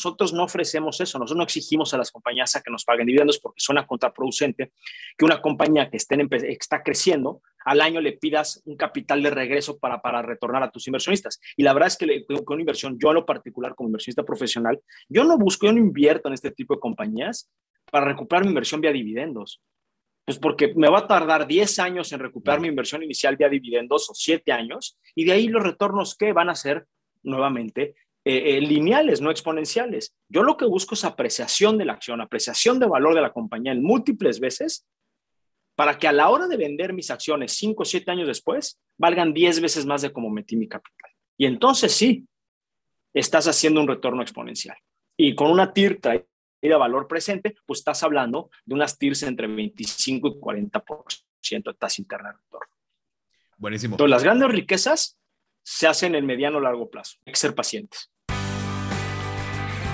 nosotros no ofrecemos eso, nosotros no exigimos a las compañías a que nos paguen dividendos porque suena contraproducente que una compañía que esté está creciendo, al año le pidas un capital de regreso para, para retornar a tus inversionistas. Y la verdad es que con una inversión, yo a lo particular como inversionista profesional, yo no busco, yo no invierto en este tipo de compañías para recuperar mi inversión vía dividendos. Pues porque me va a tardar 10 años en recuperar mi inversión inicial vía dividendos o 7 años, y de ahí los retornos que van a ser nuevamente eh, eh, lineales, no exponenciales. Yo lo que busco es apreciación de la acción, apreciación de valor de la compañía en múltiples veces para que a la hora de vender mis acciones 5 o 7 años después valgan 10 veces más de como metí mi capital. Y entonces sí, estás haciendo un retorno exponencial. Y con una TIR de valor presente, pues estás hablando de unas TIRs entre 25 y 40% de tasa interna de retorno. Buenísimo. Entonces, las grandes riquezas se hacen en mediano o largo plazo. Hay que ser pacientes.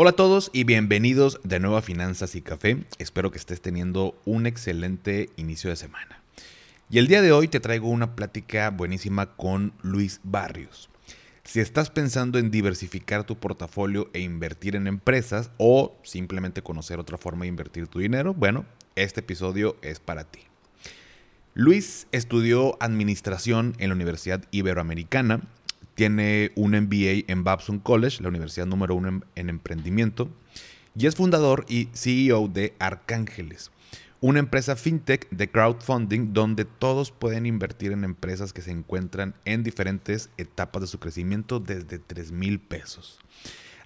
Hola a todos y bienvenidos de nuevo a Finanzas y Café. Espero que estés teniendo un excelente inicio de semana. Y el día de hoy te traigo una plática buenísima con Luis Barrios. Si estás pensando en diversificar tu portafolio e invertir en empresas o simplemente conocer otra forma de invertir tu dinero, bueno, este episodio es para ti. Luis estudió administración en la Universidad Iberoamericana tiene un MBA en Babson College, la universidad número uno en, emprendimiento. Y es fundador y CEO de Arcángeles, una empresa fintech de crowdfunding donde todos pueden invertir en empresas que se encuentran en diferentes etapas de su crecimiento desde 3 mil pesos.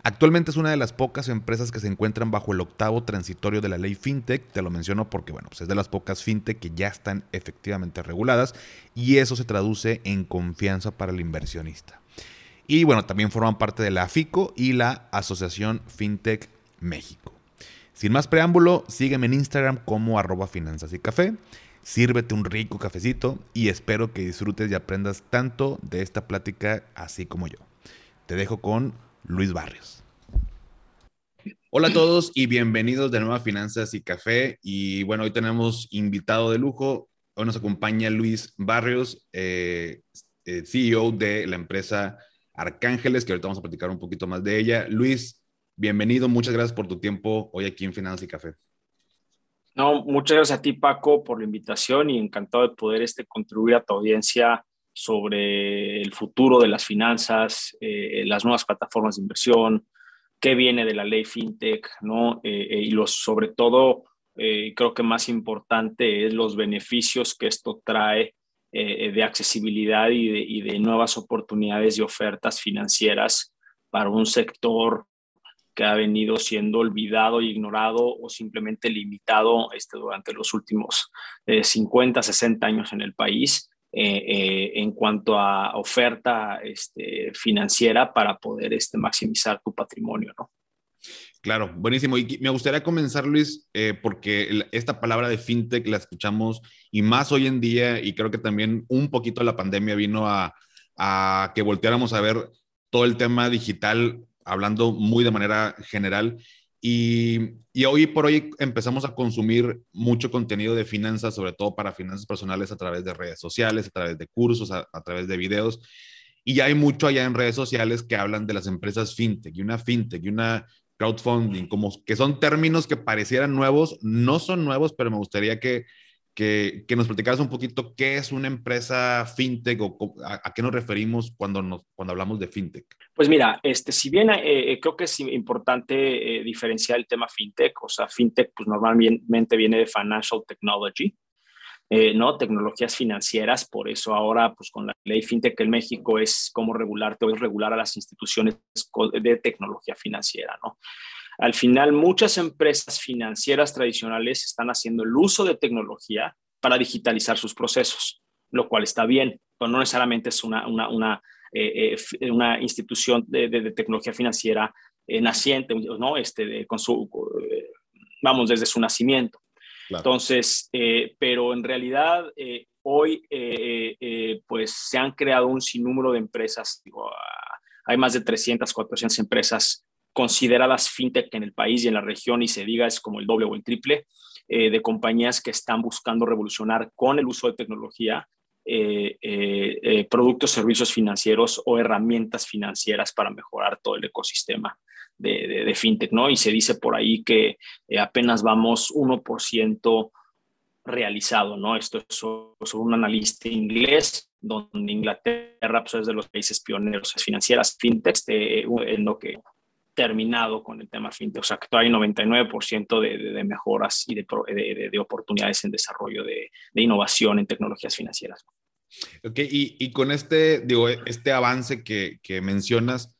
Actualmente es una de las pocas empresas que se encuentran bajo el octavo transitorio de la ley FinTech. Te lo menciono porque, bueno, pues es de las pocas FinTech que ya están efectivamente reguladas y eso se traduce en confianza para el inversionista. Y bueno, también forman parte de la FICO y la Asociación FinTech México. Sin más preámbulo, sígueme en Instagram como arroba finanzas y café. Sírvete un rico cafecito y espero que disfrutes y aprendas tanto de esta plática así como yo. Te dejo con Luis Barrios. Hola a todos y bienvenidos de nuevo a Finanzas y Café. Y bueno, hoy tenemos invitado de lujo. Hoy nos acompaña Luis Barrios, eh, eh, CEO de la empresa Arcángeles, que ahorita vamos a platicar un poquito más de ella. Luis, bienvenido. Muchas gracias por tu tiempo hoy aquí en Finanzas y Café. No, muchas gracias a ti, Paco, por la invitación y encantado de poder este, contribuir a tu audiencia sobre el futuro de las finanzas, eh, las nuevas plataformas de inversión, qué viene de la ley FinTech, ¿no? Eh, eh, y los, sobre todo, creo que más importante es los beneficios que esto trae de accesibilidad y de, y de, nuevas oportunidades y ofertas financieras para un sector que ha venido siendo olvidado y ignorado o simplemente limitado este, durante los últimos 50, 60 años en el país eh, eh, en cuanto a oferta este, financiera para poder este, maximizar tu patrimonio, ¿no? Claro, buenísimo. Y me gustaría comenzar, Luis, eh, porque esta palabra de fintech la escuchamos y más hoy en día, y creo que también un poquito la pandemia vino a, que volteáramos a ver todo el tema digital, hablando muy de manera general. Y, hoy por hoy empezamos a consumir mucho contenido de finanzas, sobre todo para finanzas personales a través de redes sociales, a través de cursos, a, través de videos. Y ya hay mucho allá en redes sociales que hablan de las empresas fintech y una fintech y una crowdfunding, como que son términos que parecieran nuevos, no son nuevos, pero me gustaría que, que, nos platicaras un poquito qué es una empresa fintech o a, qué nos referimos cuando, nos, cuando hablamos de fintech. Pues mira, este, si bien eh, eh, creo que es importante eh, diferenciar el tema fintech, o sea, fintech pues normalmente viene de financial technology, ¿no? Tecnologías financieras, por eso ahora pues con la ley fintech en México es cómo regularte o es regular a las instituciones de tecnología financiera, ¿no? Al final, muchas empresas financieras tradicionales están haciendo el uso de tecnología para digitalizar sus procesos, lo cual está bien, pero no necesariamente es una, una, una, eh, eh, una institución de, de, tecnología financiera eh, naciente, ¿no? Este, con su, vamos, desde su nacimiento. Entonces, eh, pero en realidad eh, hoy eh, pues se han creado un sinnúmero de empresas, ah, hay más de 300, 400 empresas consideradas fintech en el país y en la región y se diga es como el doble o el triple de compañías que están buscando revolucionar con el uso de tecnología productos, servicios financieros o herramientas financieras para mejorar todo el ecosistema de, fintech, ¿no? Y se dice por ahí que eh, apenas vamos 1% realizado, ¿no? Esto es sobre un analista inglés, donde Inglaterra pues, es de los países pioneros financieras fintech, en lo que terminado con el tema fintech, o sea que todavía hay 99% de, de, mejoras y de, de, oportunidades en desarrollo de, innovación en tecnologías financieras. Ok, y, y, con este, digo, este avance que, que mencionas,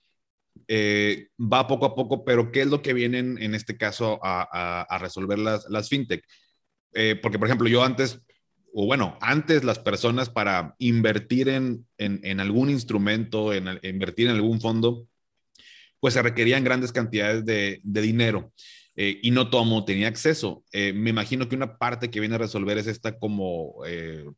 eh, va poco a poco, pero ¿qué es lo que vienen en este caso a, resolver las, fintech? Eh, porque, por ejemplo, yo antes, o bueno, antes las personas para invertir en, en, algún instrumento, en, invertir en algún fondo, pues se requerían grandes cantidades de, dinero. Eh, y no todo mundo tenía acceso. me imagino que una parte que viene a resolver es esta como,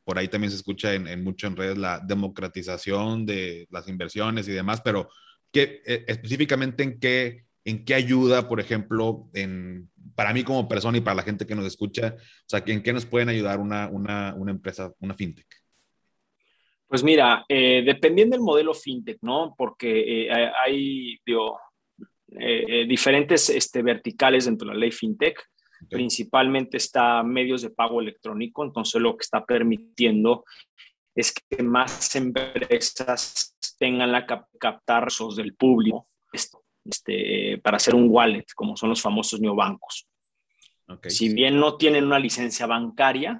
por ahí también se escucha en mucho en redes, la democratización de las inversiones y demás, pero ¿Qué, eh, específicamente en qué, en qué ayuda, por ejemplo, en, para mí como persona y para la gente que nos escucha, o sea, ¿en qué nos pueden ayudar una, una, una empresa, una fintech? Pues mira, eh, dependiendo del modelo fintech, ¿no? Porque eh, hay, digo, diferentes este, verticales dentro de la ley fintech. Principalmente está medios de pago electrónico, entonces lo que está permitiendo es que más empresas tengan la captar del público este, para hacer un wallet, como son los famosos neobancos. si bien no tienen una licencia bancaria,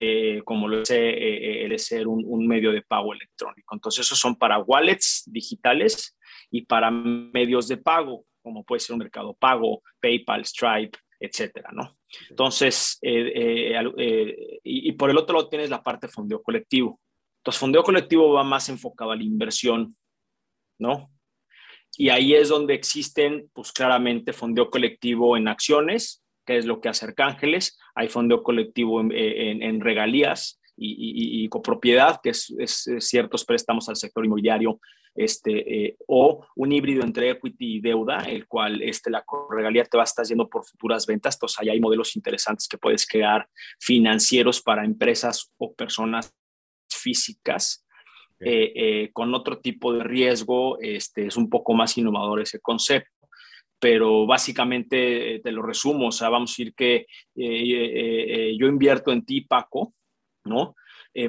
eh, como lo es eh, eh, ser un, medio de pago electrónico. Entonces, esos son para wallets digitales y para medios de pago, como puede ser un mercado pago, PayPal, Stripe, etcétera, ¿no? Entonces, y, y, por el otro lado tienes la parte de fondeo colectivo. Entonces, fondeo colectivo va más enfocado a la inversión, ¿no? Y ahí es donde existen, pues claramente, fondeo colectivo en acciones, que es lo que hace Arcángeles. Hay fondeo colectivo en, regalías y, copropiedad, que es, ciertos préstamos al sector inmobiliario, este, eh, o un híbrido entre equity y deuda, el cual este, la regalía te va a estar yendo por futuras ventas. Entonces, ahí hay modelos interesantes que puedes crear financieros para empresas o personas físicas. Eh, eh, con otro tipo de riesgo, este, es un poco más innovador ese concepto pero básicamente eh, te lo resumo, o sea, vamos a decir que yo invierto en ti, Paco, ¿no?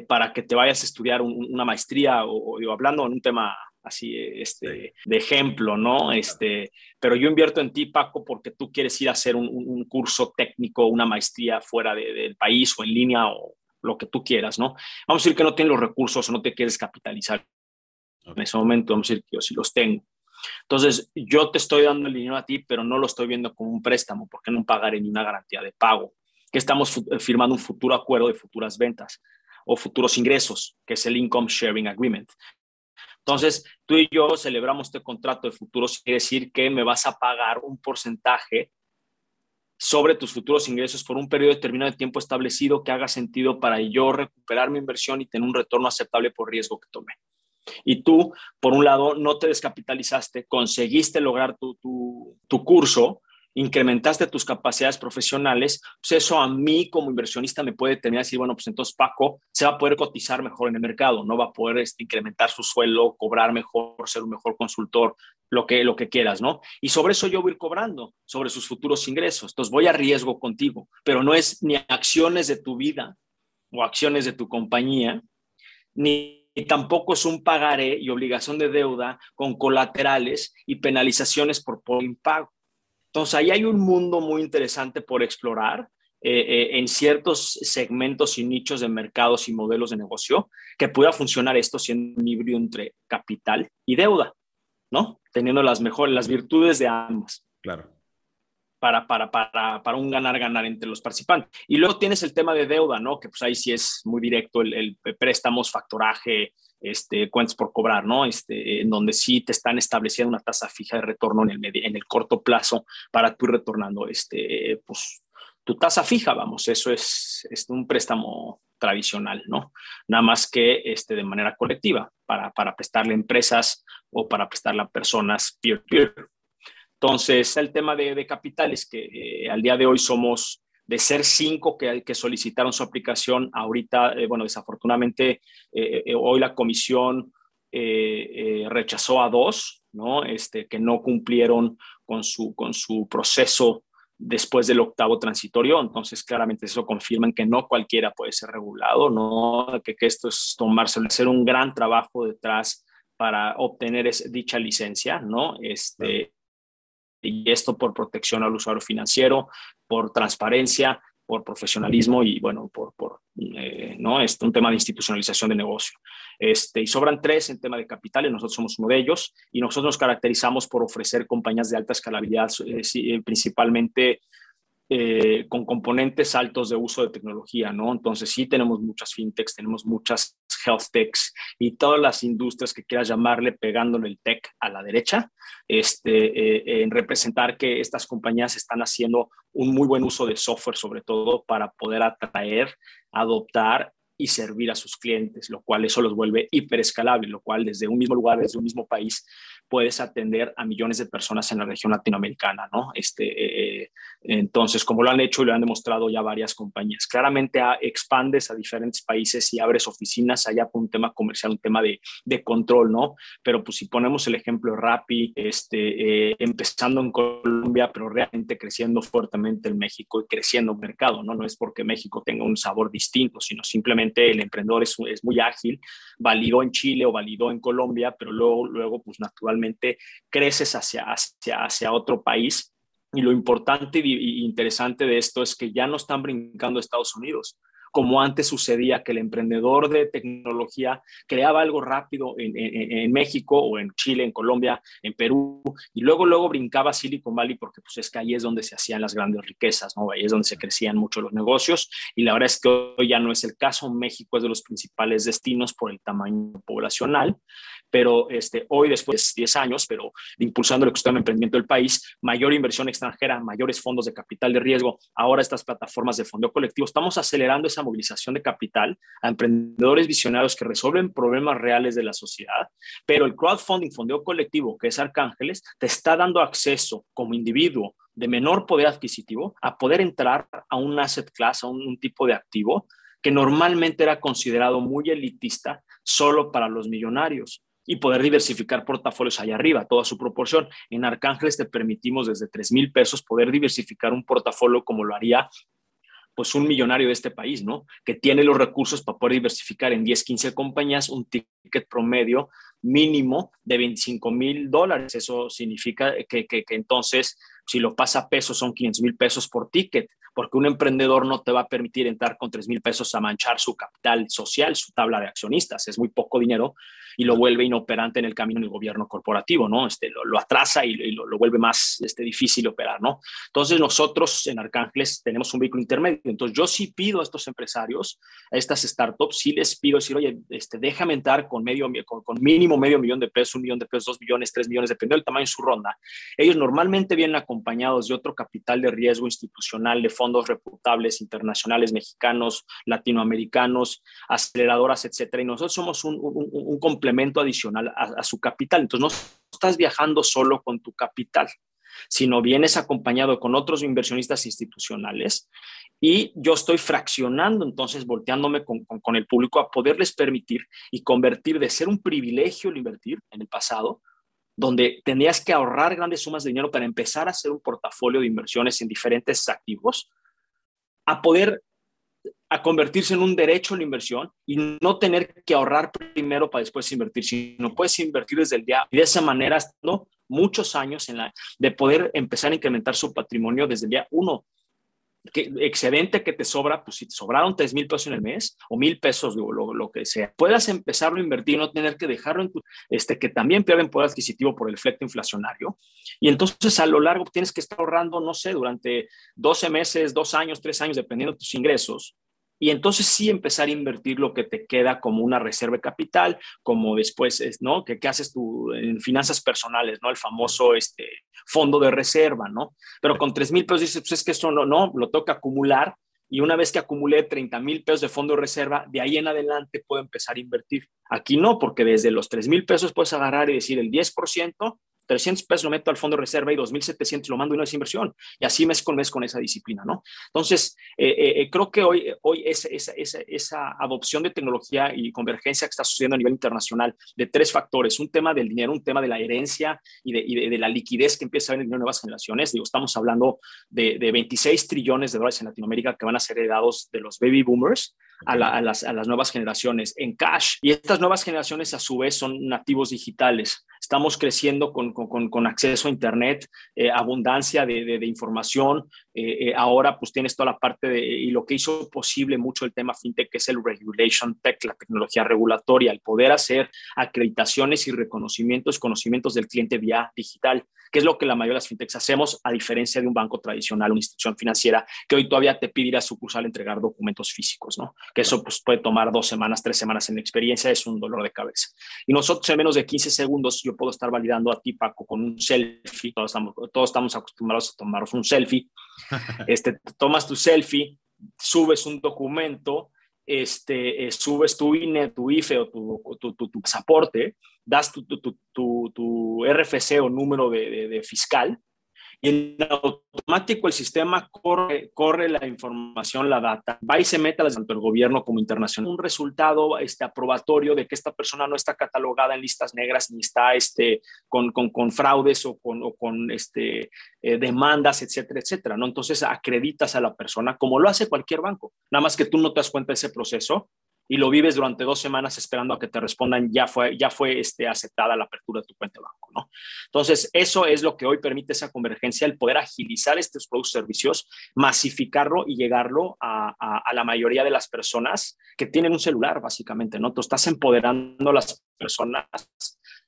para que te vayas a estudiar una maestría o, hablando en un tema así este, de ejemplo, ¿no? Este, pero yo invierto en ti, Paco, porque tú quieres ir a hacer un, curso técnico, una maestría fuera del país o en línea o lo que tú quieras, ¿no? Vamos a decir que no tienes los recursos o no te quieres capitalizar. En ese momento, vamos a decir que yo sí los tengo. Entonces, yo te estoy dando el dinero a ti, pero no lo estoy viendo como un préstamo, porque no pagaré ni una garantía de pago. Que estamos eh, firmando un futuro acuerdo de futuras ventas o futuros ingresos, que es el Income Sharing Agreement. Entonces, tú y yo celebramos este contrato de futuros, quiere decir que me vas a pagar un porcentaje sobre tus futuros ingresos por un periodo determinado de tiempo establecido que haga sentido para yo recuperar mi inversión y tener un retorno aceptable por riesgo que tomé. Y tú, por un lado, no te descapitalizaste, conseguiste lograr tu, tu, tu curso, incrementaste tus capacidades profesionales, pues eso a mí como inversionista me puede tener decir, bueno, pues entonces Paco se va a poder cotizar mejor en el mercado, no va a poder este, incrementar su suelo, cobrar mejor, ser un mejor consultor, lo que, lo que quieras, ¿no? Y sobre eso yo voy a cobrando, sobre sus futuros ingresos. Entonces voy a riesgo contigo, pero no es ni acciones de tu vida o acciones de tu compañía, ni tampoco es un pagaré y obligación de deuda con colaterales y penalizaciones por, por impago. Entonces, ahí hay un mundo muy interesante por explorar eh, eh, en ciertos segmentos y nichos de mercados y modelos de negocio que pueda funcionar esto siendo un híbrido entre capital y deuda, ¿no? Teniendo las mejores, las virtudes de ambas. Claro. para, para, para, para un ganar-ganar entre los participantes. Y luego tienes el tema de deuda, ¿no? Que pues ahí sí es muy directo el, el préstamos, factoraje, este, cuentas por cobrar, ¿no? Este, en donde sí te están estableciendo una tasa fija de retorno en el, en el corto plazo para tú retornando, este, pues, tu tasa fija, vamos, eso es, es un préstamo tradicional, ¿no? Nada más que este, de manera colectiva, para, para prestarle a empresas o para prestarle a personas peer-peer. Entonces, el tema de, de capitales, que eh, al día de hoy somos de ser cinco que, que solicitaron su aplicación, ahorita, eh, bueno, desafortunadamente, eh, hoy la comisión rechazó a dos, ¿no? Este, que no cumplieron con su, con su proceso después del octavo transitorio. Entonces, claramente eso confirma que no cualquiera puede ser regulado, ¿no? que, que esto es tomarse, hacer un gran trabajo detrás para obtener dicha licencia, ¿no? Este, y esto por protección al usuario financiero, por transparencia, por profesionalismo y bueno, por, eh, ¿no? Es un tema de institucionalización de negocio. Este, y sobran tres en tema de capitales, nosotros somos uno de ellos y nosotros nos caracterizamos por ofrecer compañías de alta escalabilidad, eh, eh, principalmente eh, con componentes altos de uso de tecnología, ¿no? Entonces sí tenemos muchas fintechs, tenemos muchas health techs y todas las industrias que quieras llamarle pegándole el tech a la derecha, este, eh, en representar que estas compañías están haciendo un muy buen uso de software, sobre todo para poder atraer, adoptar y servir a sus clientes, lo cual eso los vuelve hiperescalable, lo cual desde un mismo lugar, desde un mismo país, puedes atender a millones de personas en la región latinoamericana, ¿no? Este, eh, entonces, como lo han hecho y lo han demostrado ya varias compañías, claramente expandes a diferentes países y abres oficinas allá por un tema comercial, un tema de, de control, ¿no? Pero pues si ponemos el ejemplo Rappi, este, eh, empezando en Colombia, pero realmente creciendo fuertemente en México y creciendo el mercado, ¿no? No es porque México tenga un sabor distinto, sino simplemente el emprendedor es, es muy ágil, validó en Chile o validó en Colombia, pero luego, luego pues naturalmente creces hacia, hacia, hacia otro país. Y lo importante e interesante de esto es que ya no están brincando Estados Unidos como antes sucedía, que el emprendedor de tecnología creaba algo rápido en, México o en Chile, en Colombia, en Perú, y luego, luego brincaba Silicon Valley porque pues es que ahí es donde se hacían las grandes riquezas, ¿no? Ahí es donde se crecían mucho los negocios, y la verdad es que hoy ya no es el caso. México es de los principales destinos por el tamaño poblacional, pero este, hoy, después de 10 años, pero impulsando el ecosistema de emprendimiento del país, mayor inversión extranjera, mayores fondos de capital de riesgo, ahora estas plataformas de fondo colectivo, estamos acelerando esa movilización de capital a emprendedores visionarios que resuelven problemas reales de la sociedad, pero el crowdfunding, fondeo colectivo, que es Arcángeles, te está dando acceso como individuo de menor poder adquisitivo a poder entrar a un asset class, a un, tipo de activo que normalmente era considerado muy elitista solo para los millonarios y poder diversificar portafolios allá arriba, toda su proporción. En Arcángeles te permitimos desde 3 mil pesos poder diversificar un portafolio como lo haría pues un millonario de este país, ¿no? Que tiene los recursos para poder diversificar en 10, 15 compañías un ticket promedio mínimo de 25 mil dólares. Eso significa que, que, que entonces si lo pasa a pesos son 500 mil pesos por ticket, porque un emprendedor no te va a permitir entrar con 3 mil pesos a manchar su capital social, su tabla de accionistas. Es muy poco dinero y lo vuelve inoperante en el camino del gobierno corporativo, ¿no? Este, lo, atrasa y, lo, vuelve más este, difícil operar, ¿no? Entonces nosotros en Arcángeles tenemos un vehículo intermedio. Entonces yo sí pido a estos empresarios, a estas startups, sí les pido decir, oye, este, déjame entrar con, medio, con, con mínimo medio millón de pesos, un millón de pesos, dos millones, tres millones, dependiendo del tamaño de su ronda. Ellos normalmente vienen acompañados de otro capital de riesgo institucional, de fondos reputables internacionales, mexicanos, latinoamericanos, aceleradoras, etcétera. Y nosotros somos un, un, complemento adicional a, su capital. Entonces, no estás viajando solo con tu capital, sino vienes acompañado con otros inversionistas institucionales y yo estoy fraccionando, entonces volteándome con, con, el público a poderles permitir y convertir de ser un privilegio el invertir en el pasado donde tenías que ahorrar grandes sumas de dinero para empezar a hacer un portafolio de inversiones en diferentes activos, a poder a convertirse en un derecho a la inversión y no tener que ahorrar primero para después invertir, sino puedes invertir desde el día y de esa manera, ¿no? muchos años en la, de poder empezar a incrementar su patrimonio desde el día uno excedente que te sobra, pues si te sobraron 3 mil pesos en el mes o mil pesos, lo, lo, que sea, puedas empezarlo a invertir no tener que dejarlo en tu, este, que también pierden poder adquisitivo por el efecto inflacionario. Y entonces a lo largo tienes que estar ahorrando, no sé, durante 12 meses, 2 años, 3 años, dependiendo de tus ingresos, y entonces sí empezar a invertir lo que te queda como una reserva de capital, como después, ¿no? Que, haces tú en finanzas personales, ¿no? El famoso este, fondo de reserva, ¿no? Pero con 3 mil pesos dices, pues es que esto no, no, lo que acumular y una vez que acumulé 30 mil pesos de fondo de reserva, de ahí en adelante puedo empezar a invertir. Aquí no, porque desde los 3 mil pesos puedes agarrar y decir el 10%, 300 pesos lo meto al fondo de reserva y 2.700 lo mando y no es inversión. Y así mes con mes con esa disciplina, ¿no? Entonces, eh, eh, eh, creo que hoy, hoy esa, esa, esa, adopción de tecnología y convergencia que está sucediendo a nivel internacional de tres factores, un tema del dinero, un tema de la herencia y de, de, la liquidez que empieza a haber en nuevas generaciones. Digo, estamos hablando de, de 26 trillones de dólares en Latinoamérica que van a ser heredados de los baby boomers a, las, nuevas generaciones en cash. Y estas nuevas generaciones a su vez son nativos digitales. Estamos creciendo con, con, con acceso a Internet, eh, abundancia de, de, información. Eh, eh, ahora pues tienes toda la parte de, y lo que hizo posible mucho el tema fintech, que es el regulation tech, la tecnología regulatoria, el poder hacer acreditaciones y reconocimientos, conocimientos del cliente vía digital, que es lo que la mayoría de las fintechs hacemos, a diferencia de un banco tradicional, una institución financiera, que hoy todavía te a sucursal entregar documentos físicos, ¿no? que eso pues, puede tomar dos semanas, tres semanas en mi experiencia, es un dolor de cabeza. Y nosotros en menos de 15 segundos yo puedo estar validando a ti, Paco, con un selfie, todos estamos, todos estamos acostumbrados a tomarnos un selfie, este, tomas tu selfie, subes un documento, este, eh, subes tu INE, tu IFE o tu, tu, tu, pasaporte, das tu, RFC o número de, de fiscal, y en automático el sistema corre, corre la información, la data, va y se mete tanto el gobierno como internacional. Un resultado este, aprobatorio de que esta persona no está catalogada en listas negras ni está este, con, con, con fraudes o con, o con este, eh, demandas, etcétera, etcétera. ¿no? Entonces acreditas a la persona como lo hace cualquier banco. Nada más que tú no te das cuenta de ese proceso y lo vives durante dos semanas esperando a que te respondan, ya fue, ya fue este, aceptada la apertura de tu cuenta de banco, ¿no? Entonces, eso es lo que hoy permite esa convergencia, el poder agilizar estos productos y servicios, masificarlo y llegarlo a, a, la mayoría de las personas que tienen un celular, básicamente, ¿no? Tú estás empoderando a las personas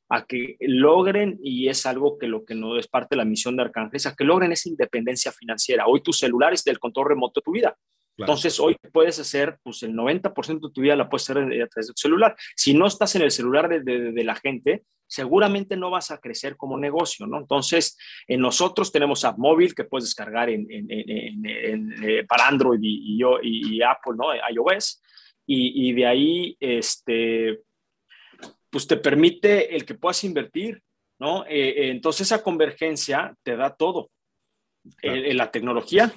a que logren, y es algo que lo que no es parte de la misión de Arcángel, a que logren esa independencia financiera. Hoy tu celular es del control remoto de tu vida. Entonces, hoy puedes hacer, pues el 90% de tu vida la puedes hacer a través de tu celular. Si no estás en el celular de, la gente, seguramente no vas a crecer como negocio, ¿no? Entonces, en nosotros tenemos app móvil que puedes descargar en, eh, para Android y, y, Apple, ¿no? iOS. Y, de ahí, este, pues te permite el que puedas invertir, ¿no? Eh, eh, entonces, esa convergencia te da todo. en la tecnología,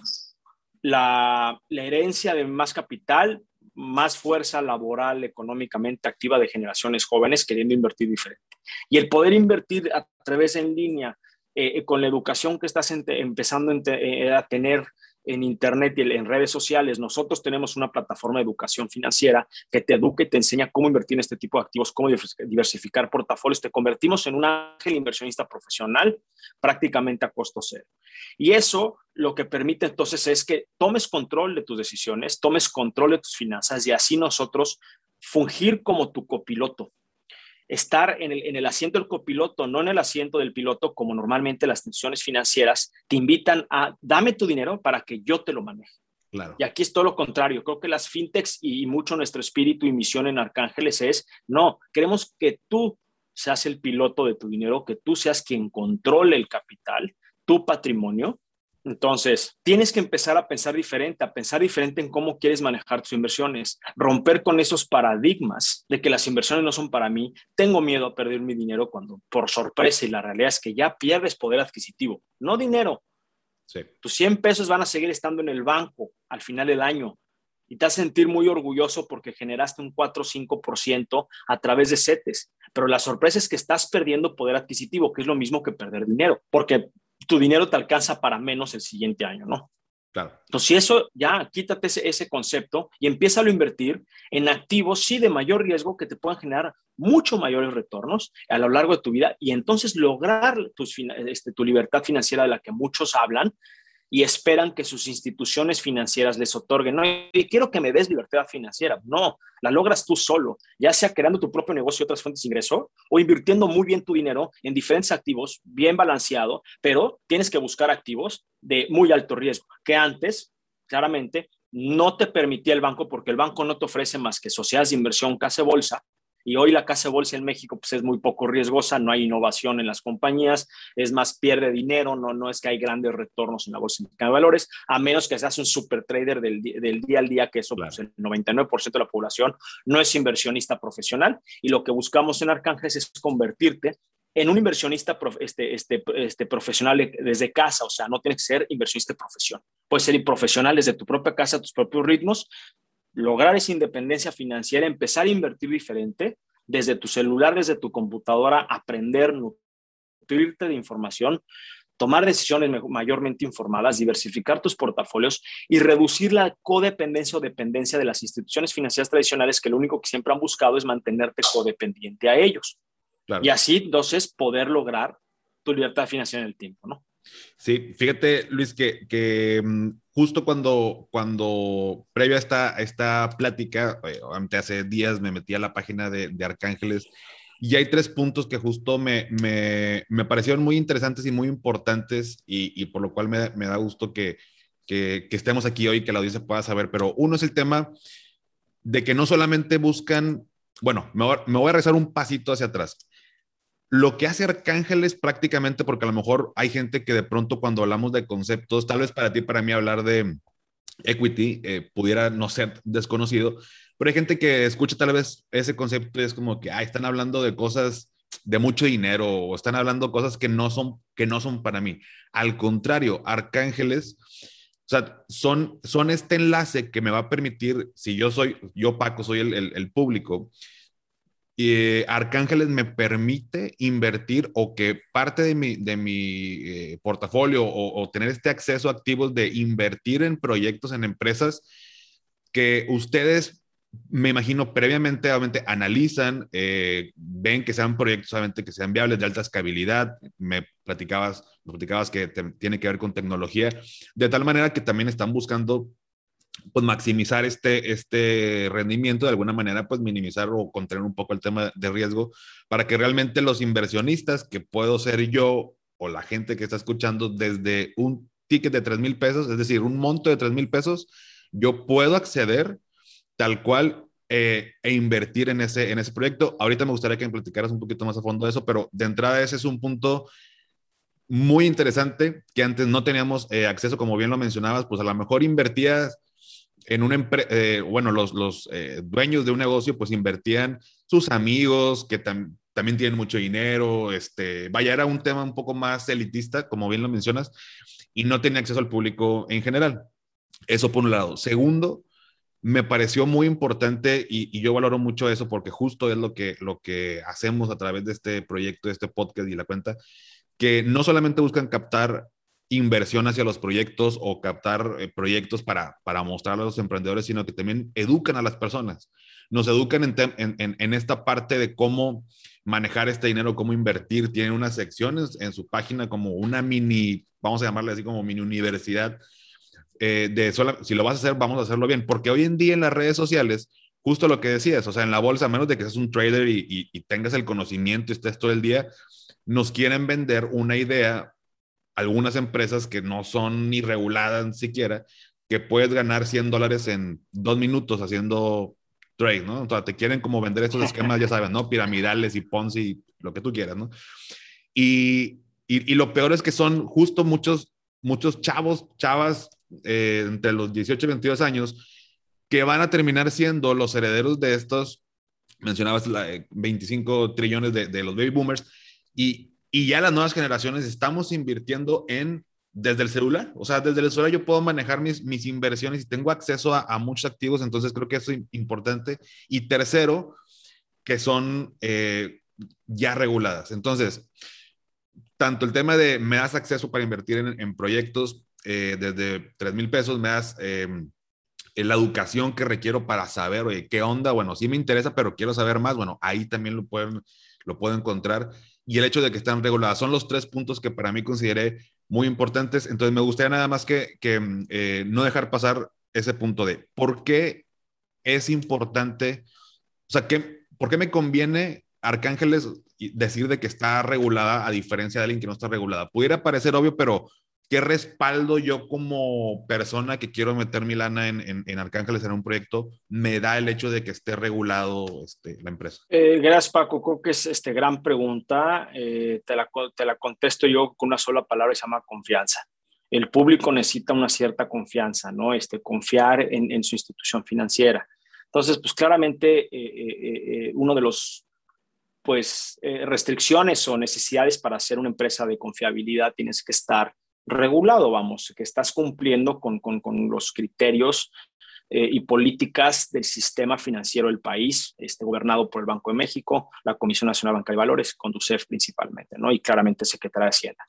la, herencia de más capital, más fuerza laboral económicamente activa de generaciones jóvenes queriendo invertir diferente. Y el poder invertir a través en línea, eh, con la educación que estás empezando eh, a tener en Internet y en redes sociales, nosotros tenemos una plataforma de educación financiera que te educa y te enseña cómo invertir en este tipo de activos, cómo diversificar portafolios. Te convertimos en un ángel inversionista profesional prácticamente a costo cero. Y eso lo que permite entonces es que tomes control de tus decisiones, tomes control de tus finanzas y así nosotros fungir como tu copiloto estar en el, asiento del copiloto, no en el asiento del piloto, como normalmente las instituciones financieras te invitan a dame tu dinero para que yo te lo maneje. Claro. Y aquí es todo lo contrario. Creo que las fintechs y, mucho nuestro espíritu y misión en Arcángeles es, no, queremos que tú seas el piloto de tu dinero, que tú seas quien controle el capital, tu patrimonio, entonces, tienes que empezar a pensar diferente, a pensar diferente en cómo quieres manejar tus inversiones, romper con esos paradigmas de que las inversiones no son para mí, tengo miedo a perder mi dinero cuando por sorpresa y la realidad es que ya pierdes poder adquisitivo, no dinero. Tus 100 pesos van a seguir estando en el banco al final del año y te vas a sentir muy orgulloso porque generaste un 4 o 5% a través de CETES. Pero la sorpresa es que estás perdiendo poder adquisitivo, que es lo mismo que perder dinero, porque tu dinero te alcanza para menos el siguiente año, ¿no? Claro. Entonces, si eso ya quítate ese, concepto y empieza a invertir en activos, sí, de mayor riesgo que te puedan generar mucho mayores retornos a lo largo de tu vida y entonces lograr tus, este, tu libertad financiera de la que muchos hablan y esperan que sus instituciones financieras les otorguen. No, y quiero que me des libertad financiera. No, la logras tú solo, ya sea creando tu propio negocio y otras fuentes de ingreso o invirtiendo muy bien tu dinero en diferentes activos, bien balanceado, pero tienes que buscar activos de muy alto riesgo, que antes, claramente, no te permitía el banco porque el banco no te ofrece más que sociedades de inversión, casa bolsa, y hoy la casa de bolsa en México pues, es muy poco riesgosa, no hay innovación en las compañías, es más, pierde dinero, no, no es que hay grandes retornos en la bolsa de valores, a menos que seas un super trader del, del día al día, que eso pues, el 99% de la población no es inversionista profesional. Y lo que buscamos en Arcángeles es convertirte en un inversionista este, este, este, profesional desde casa, o sea, no tienes que ser inversionista de profesión. Puedes ser profesional desde tu propia casa, tus propios ritmos, lograr esa independencia financiera, empezar a invertir diferente, desde tu celular, desde tu computadora, aprender, nutrirte de información, tomar decisiones mayormente informadas, diversificar tus portafolios y reducir la codependencia o dependencia de las instituciones financieras tradicionales que lo único que siempre han buscado es mantenerte codependiente a ellos. Y así, entonces, poder lograr tu libertad financiera en el tiempo, ¿no? Sí, fíjate, Luis, que, que mm, justo cuando, cuando previo a esta, esta plática, eh, antes hace días me metí a la página de, de Arcángeles y hay tres puntos que justo me, me, me parecieron muy interesantes y muy importantes y, por lo cual me, me da gusto que, que, que, estemos aquí hoy, que la audiencia pueda saber, pero uno es el tema de que no solamente buscan, bueno, me voy, me voy a rezar un pasito hacia atrás lo que hace Arcángeles prácticamente, porque a lo mejor hay gente que de pronto cuando hablamos de conceptos, tal vez para ti, para mí hablar de equity eh, pudiera no ser desconocido, pero hay gente que escucha tal vez ese concepto y es como que, ah, están hablando de cosas de mucho dinero o están hablando cosas que no son, que no son para mí. Al contrario, Arcángeles, son, son este enlace que me va a permitir, si yo soy, yo Paco, soy el, el público, y Arcángeles me permite invertir o que parte de mi, de mi eh, portafolio o, tener este acceso a activos de invertir en proyectos, en empresas que ustedes, me imagino, previamente obviamente, analizan, eh, ven que sean proyectos obviamente, que sean viables de alta escalabilidad. Me platicabas, me platicabas que tiene que ver con tecnología, de tal manera que también están buscando pues maximizar este, este rendimiento, de alguna manera, pues minimizar o contener un poco el tema de riesgo para que realmente los inversionistas, que puedo ser yo o la gente que está escuchando desde un ticket de 3 mil pesos, es decir, un monto de 3 mil pesos, yo puedo acceder tal cual eh, e invertir en ese, en ese proyecto. Ahorita me gustaría que me platicaras un poquito más a fondo de eso, pero de entrada ese es un punto muy interesante que antes no teníamos eh, acceso, como bien lo mencionabas, pues a lo mejor invertías en una empresa, eh, bueno, los, los eh, dueños de un negocio pues invertían sus amigos que también tienen mucho dinero, este, vaya, era un tema un poco más elitista, como bien lo mencionas, y no tenía acceso al público en general. Eso por un lado. Segundo, me pareció muy importante y, yo valoro mucho eso porque justo es lo que, lo que hacemos a través de este proyecto, de este podcast y la cuenta, que no solamente buscan captar inversión hacia los proyectos o captar eh, proyectos para, para mostrar a los emprendedores, sino que también educan a las personas. Nos educan en, en, esta parte de cómo manejar este dinero, cómo invertir. Tienen unas secciones en su página como una mini, vamos a llamarle así como mini universidad. Eh, de si lo vas a hacer, vamos a hacerlo bien. Porque hoy en día en las redes sociales, justo lo que decías, o sea, en la bolsa, a menos de que seas un trader y, y, y tengas el conocimiento y estés todo el día, nos quieren vender una idea algunas empresas que no son ni reguladas siquiera, que puedes ganar 100 dólares en dos minutos haciendo trade, ¿no? O sea, te quieren como vender estos esquemas, ya sabes, ¿no? Piramidales y Ponzi, lo que tú quieras, ¿no? Y, y, lo peor es que son justo muchos, muchos chavos, chavas eh, entre los 18 y 22 años que van a terminar siendo los herederos de estos, mencionabas la, 25 eh, trillones de, de los baby boomers, y, y ya las nuevas generaciones estamos invirtiendo en desde el celular. O sea, desde el celular yo puedo manejar mis, mis inversiones y tengo acceso a, muchos activos, entonces creo que eso es importante. Y tercero, que son eh, ya reguladas. Entonces, tanto el tema de me das acceso para invertir en, proyectos eh, desde 3 mil pesos, me das eh, la educación que requiero para saber, oye, qué onda, bueno, sí me interesa, pero quiero saber más, bueno, ahí también lo pueden, lo puedo encontrar y el hecho de que están reguladas. Son los tres puntos que para mí consideré muy importantes. Entonces, me gustaría nada más que, que no dejar pasar ese punto de por qué es importante, o sea, ¿qué, ¿por qué me conviene Arcángeles decir de que está regulada a diferencia de alguien que no está regulada? Pudiera parecer obvio, pero ¿qué respaldo yo como persona que quiero meter mi lana en, en, Arcángeles en un proyecto me da el hecho de que esté regulado este, la empresa? Eh, gracias, Paco. Creo que es este, gran pregunta. Eh, te, la, te la contesto yo con una sola palabra, se llama confianza el público necesita una cierta confianza, ¿no? Este, confiar en, su institución financiera. Entonces, pues claramente eh, eh, eh, uno de los pues restricciones o necesidades para ser una empresa de confiabilidad tienes que estar regulado, vamos, que estás cumpliendo con, los criterios y políticas del sistema financiero del país, este, gobernado por el Banco de México, la Comisión Nacional Banca de Valores, Conducef principalmente, ¿no? Y claramente Secretaría de Hacienda.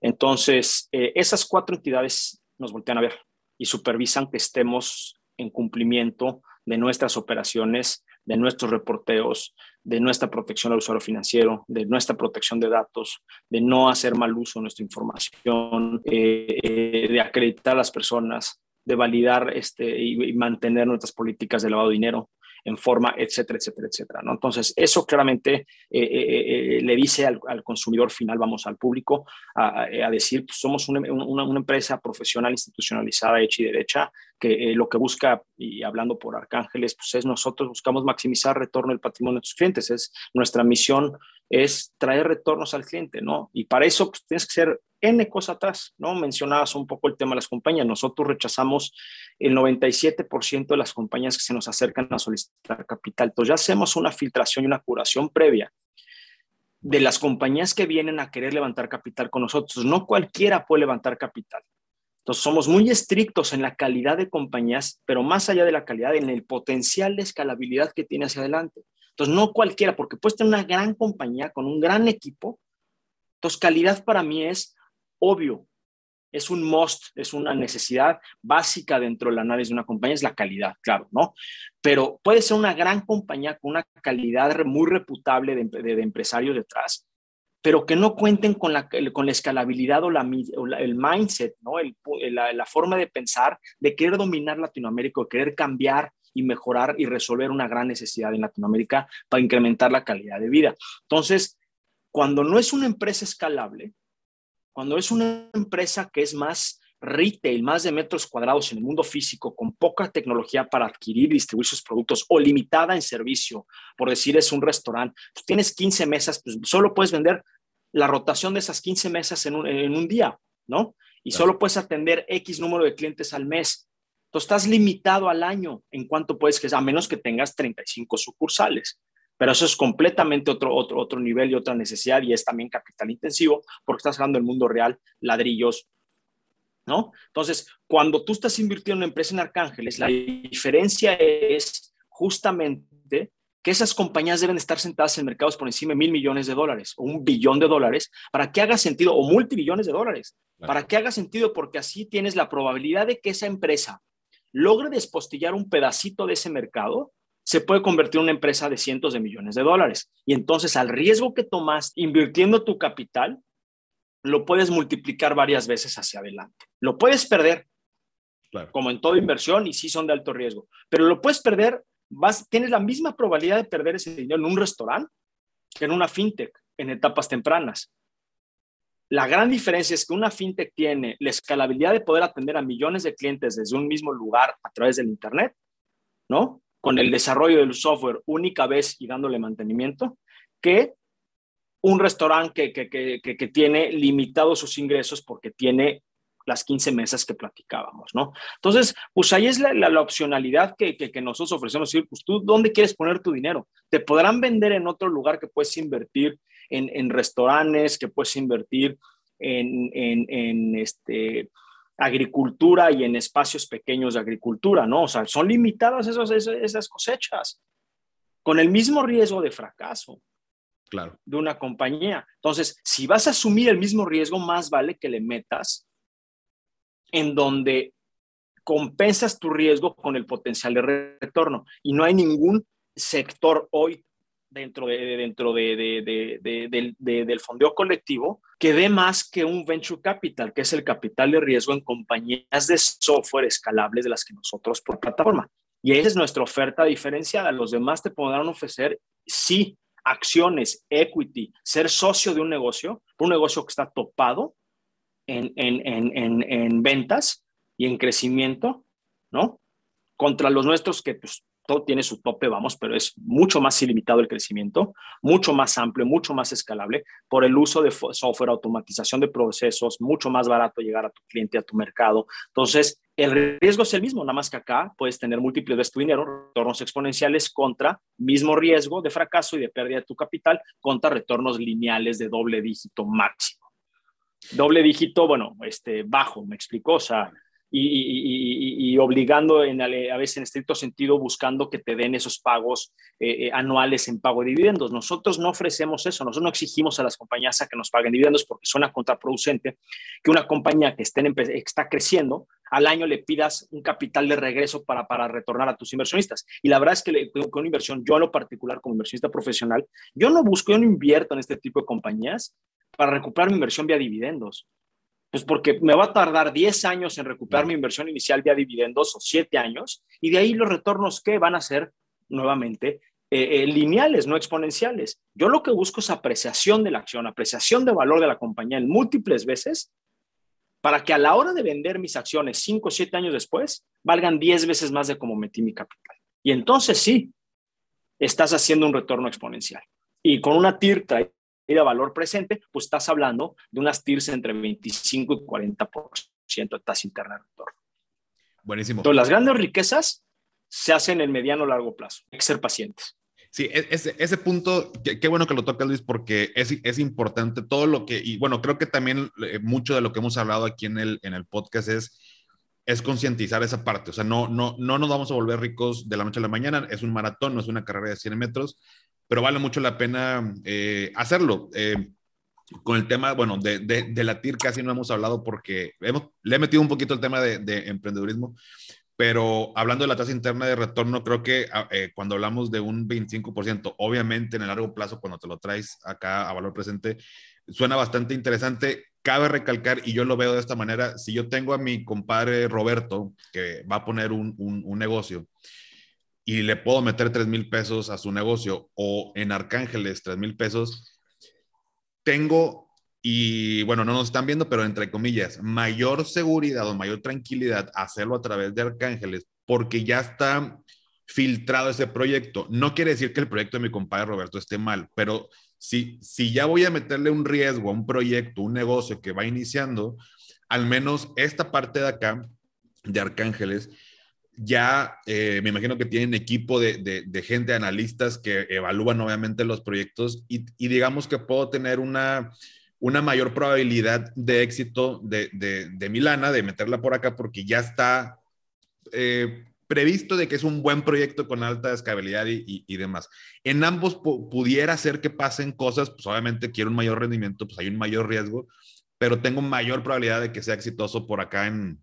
Entonces, eh, esas cuatro entidades nos voltean a ver y supervisan que estemos en cumplimiento de nuestras operaciones, de nuestros reporteos, de nuestra protección al usuario financiero, de nuestra protección de datos, de no hacer mal uso de nuestra información, eh, de acreditar a las personas, de validar este, y, mantener nuestras políticas de lavado de dinero en forma, etcétera, etcétera, etcétera. ¿no? Entonces, eso claramente eh, eh, eh, le dice al, consumidor final, vamos al público, a, decir, pues somos una, una, empresa profesional, institucionalizada, hecha y derecha, que lo que busca, y hablando por Arcángeles, pues es nosotros buscamos maximizar retorno del patrimonio de nuestros clientes, es nuestra misión es traer retornos al cliente, ¿no? Y para eso pues, tienes que ser N cosas atrás, ¿no? Mencionabas un poco el tema de las compañías. Nosotros rechazamos el 97% de las compañías que se nos acercan a solicitar capital. Entonces ya hacemos una filtración y una curación previa de las compañías que vienen a querer levantar capital con nosotros. No cualquiera puede levantar capital. Entonces somos muy estrictos en la calidad de compañías, pero más allá de la calidad, en el potencial de escalabilidad que tiene hacia adelante. Entonces, no cualquiera, porque puedes tener una gran compañía con un gran equipo. Entonces, calidad para mí es obvio, es un must, es una necesidad básica dentro del análisis de una compañía, es la calidad, claro, ¿no? Pero puede ser una gran compañía con una calidad muy reputable de, empresarios detrás, pero que no cuenten con la, con la escalabilidad o, la, el mindset, ¿no? la, la, forma de pensar, de querer dominar Latinoamérica, de querer cambiar y mejorar y resolver una gran necesidad en Latinoamérica para incrementar la calidad de vida. Entonces, cuando no es una empresa escalable, cuando es una empresa que es más retail, más de metros cuadrados en el mundo físico, con poca tecnología para adquirir y distribuir sus productos o limitada en servicio, por decir es un restaurante, pues tienes 15 mesas, pues solo puedes vender la rotación de esas 15 mesas en un, en un día, ¿no? Y solo puedes atender X número de clientes al mes. Entonces estás limitado al año en cuanto puedes, a menos que tengas 35 sucursales. Pero eso es completamente otro, otro, otro nivel y otra necesidad y es también capital intensivo porque estás hablando del mundo real, ladrillos, ¿no? Entonces, cuando tú estás invirtiendo en una empresa en Arcángeles, la diferencia es justamente que esas compañías deben estar sentadas en mercados por encima de mil millones de dólares o un billón de dólares para que haga sentido, o multibillones de dólares, para que haga sentido porque así tienes la probabilidad de que esa empresa logre despostillar un pedacito de ese mercado, se puede convertir en una empresa de cientos de millones de dólares. Y entonces al riesgo que tomas invirtiendo tu capital, lo puedes multiplicar varias veces hacia adelante. Lo puedes perder, como en toda inversión, y sí son de alto riesgo, pero lo puedes perder, vas, tienes la misma probabilidad de perder ese dinero en un restaurante que en una fintech en etapas tempranas. La gran diferencia es que una fintech tiene la escalabilidad de poder atender a millones de clientes desde un mismo lugar a través del Internet, ¿no? Con el desarrollo del software única vez y dándole mantenimiento, que un restaurante que, que, tiene limitados sus ingresos porque tiene las 15 mesas que platicábamos, ¿no? Entonces, pues ahí es la, la, opcionalidad que, que, nosotros ofrecemos, pues tú, ¿dónde quieres poner tu dinero? Te podrán vender en otro lugar que puedes invertir en, restaurantes, que puedes invertir en, este, agricultura y en espacios pequeños de agricultura, ¿no? O sea, son limitadas esos, esas cosechas, con el mismo riesgo de fracaso. Claro. de una compañía. Entonces, si vas a asumir el mismo riesgo, más vale que le metas en donde compensas tu riesgo con el potencial de retorno. Y no hay ningún sector hoy dentro, de, dentro de, del fondeo colectivo que dé más que un venture capital, que es el capital de riesgo en compañías de software escalables de las que nosotros por plataforma. Y esa es nuestra oferta diferenciada. Los demás te podrán ofrecer, sí, acciones, equity, ser socio de un negocio, un negocio que está topado en, en, en, en ventas y en crecimiento, ¿no? Contra los nuestros que pues, todo tiene su tope, vamos, pero es mucho más ilimitado el crecimiento, mucho más amplio, mucho más escalable por el uso de software, automatización de procesos, mucho más barato llegar a tu cliente, a tu mercado. Entonces, el riesgo es el mismo, nada más que acá puedes tener múltiples veces tu dinero, retornos exponenciales contra mismo riesgo de fracaso y de pérdida de tu capital contra retornos lineales de doble dígito máximo. Doble dígito, bueno, este, bajo, me explico, o sea, y, obligando en, a veces en estricto sentido buscando que te den esos pagos eh, eh, anuales en pago de dividendos. Nosotros no ofrecemos eso, nosotros no exigimos a las compañías a que nos paguen dividendos porque suena contraproducente que una compañía que esté está creciendo al año le pidas un capital de regreso para, para retornar a tus inversionistas. Y la verdad es que con inversión, yo en lo particular como inversionista profesional, yo no busco, yo no invierto en este tipo de compañías para recuperar mi inversión vía dividendos. Pues porque me va a tardar 10 años en recuperar mi inversión inicial vía dividendos o 7 años, y de ahí los retornos que van a ser nuevamente eh, eh, lineales, no exponenciales. Yo lo que busco es apreciación de la acción, apreciación de valor de la compañía en múltiples veces, para que a la hora de vender mis acciones 5 o 7 años después, valgan 10 veces más de como metí mi capital. Y entonces sí, estás haciendo un retorno exponencial. Y con una TIR de valor presente, pues estás hablando de unas TIRs entre 25 y 40% de tasa interna de retorno. Buenísimo. Entonces, las grandes riquezas se hacen en mediano o largo plazo. Hay que ser pacientes. Sí, e-, ese, ese punto, qué, bueno que lo toca Luis, porque es, es, importante todo lo que, y bueno, creo que también eh, mucho de lo que hemos hablado aquí en el, en el podcast es, es concientizar esa parte. O sea, no, no, no nos vamos a volver ricos de la noche a la mañana, es un maratón, no es una carrera de 100 metros, pero vale mucho la pena eh, hacerlo. Eh, con el tema, bueno, de, de, la TIR casi no hemos hablado porque hemos, le he metido un poquito el tema de, de emprendedurismo, pero hablando de la tasa interna de retorno, creo que ah, eh, cuando hablamos de un 25%, obviamente en el largo plazo, cuando te lo traes acá a valor presente, suena bastante interesante. Cabe recalcar, y yo lo veo de esta manera, si yo tengo a mi compadre Roberto, que va a poner un, un, un negocio, y le puedo meter 3 mil pesos a su negocio o en Arcángeles 3 mil pesos, tengo, y bueno, no nos están viendo, pero entre comillas, mayor seguridad o mayor tranquilidad hacerlo a través de Arcángeles porque ya está filtrado ese proyecto. No quiere decir que el proyecto de mi compadre Roberto esté mal, pero si, si ya voy a meterle un riesgo a un proyecto, un negocio que va iniciando, al menos esta parte de acá de Arcángeles ya eh, me imagino que tienen equipo de, de, gente, analistas que evalúan obviamente los proyectos y, y digamos que puedo tener una, una mayor probabilidad de éxito de, de, Milana, de meterla por acá, porque ya está eh, previsto de que es un buen proyecto con alta escalabilidad y, y, demás. En ambos pudiera ser que pasen cosas, pues obviamente quiero un mayor rendimiento, pues hay un mayor riesgo, pero tengo mayor probabilidad de que sea exitoso por acá en,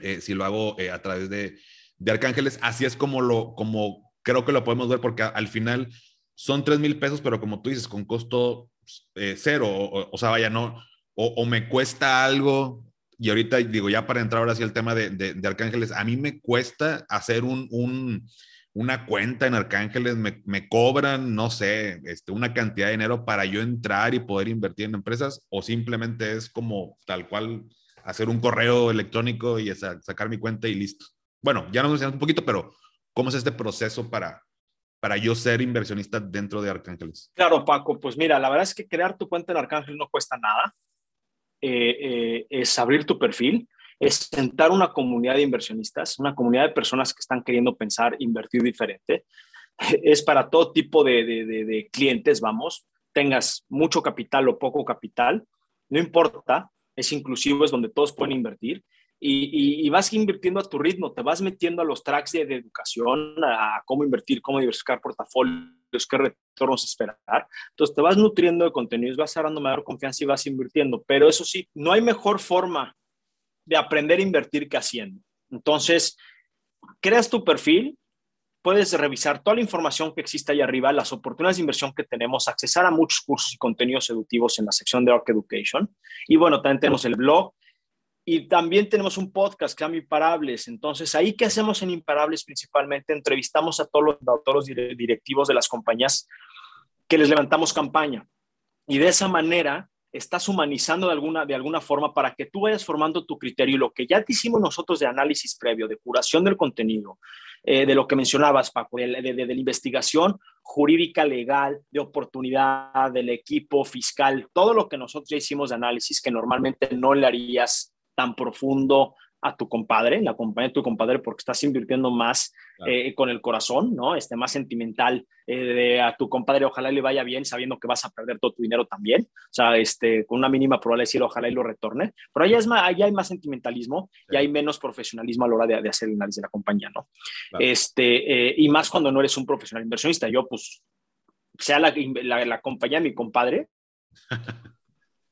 eh, si lo hago a través de, de Arcángeles, así es como lo, como creo que lo podemos ver, porque al final son 3 mil pesos, pero como tú dices, con costo eh, cero, o, sea, vaya, no, o, me cuesta algo, y ahorita digo, ya para entrar ahora hacia el tema de, de, Arcángeles, a mí me cuesta hacer un, un una cuenta en Arcángeles, me, me, cobran, no sé, este, una cantidad de dinero para yo entrar y poder invertir en empresas, o simplemente es como tal cual hacer un correo electrónico y sacar mi cuenta y listo. Bueno, ya nos mencionaste un poquito, pero ¿cómo es este proceso para, para yo ser inversionista dentro de Arcángeles? Claro, Paco, pues mira, la verdad es que crear tu cuenta en Arcángel no cuesta nada. Eh, eh, es abrir tu perfil, es sentar una comunidad de inversionistas, una comunidad de personas que están queriendo pensar, invertir diferente. Es para todo tipo de, de, de clientes, vamos, tengas mucho capital o poco capital, no importa, es inclusivo, es donde todos pueden invertir y, vas invirtiendo a tu ritmo, te vas metiendo a los tracks de, educación, a, cómo invertir, cómo diversificar portafolios, qué retornos esperar. Entonces te vas nutriendo de contenidos, vas agarrando mayor confianza y vas invirtiendo. Pero eso sí, no hay mejor forma de aprender a invertir que haciendo. Entonces, creas tu perfil, puedes revisar toda la información que existe ahí arriba, las oportunidades de inversión que tenemos, accesar a muchos cursos y contenidos educativos en la sección de Arc Education. Y bueno, también tenemos el blog y también tenemos un podcast que se llama Imparables. Entonces, ahí que hacemos en Imparables principalmente, entrevistamos a todos los, todos los directivos de las compañías que les levantamos campaña. Y de esa manera estás humanizando de alguna, de alguna forma para que tú vayas formando tu criterio y lo que ya te hicimos nosotros de análisis previo, de curación del contenido, eh, de lo que mencionabas, Paco, de, de, la investigación jurídica, legal, de oportunidad, del equipo fiscal, todo lo que nosotros ya hicimos de análisis que normalmente no le harías tan profundo a tu compadre, la compañía de tu compadre, porque estás invirtiendo más eh, con el corazón, ¿no? Este, más sentimental eh, de a tu compadre, ojalá le vaya bien, sabiendo que vas a perder todo tu dinero también, o sea, este, con una mínima probabilidad de decir ojalá y lo retorne, pero allá, es más, allá hay más sentimentalismo y hay menos profesionalismo a la hora de, hacer el análisis de la compañía, ¿no? Este, eh, y más cuando no eres un profesional inversionista, yo pues, sea la, la, la compañía de mi compadre,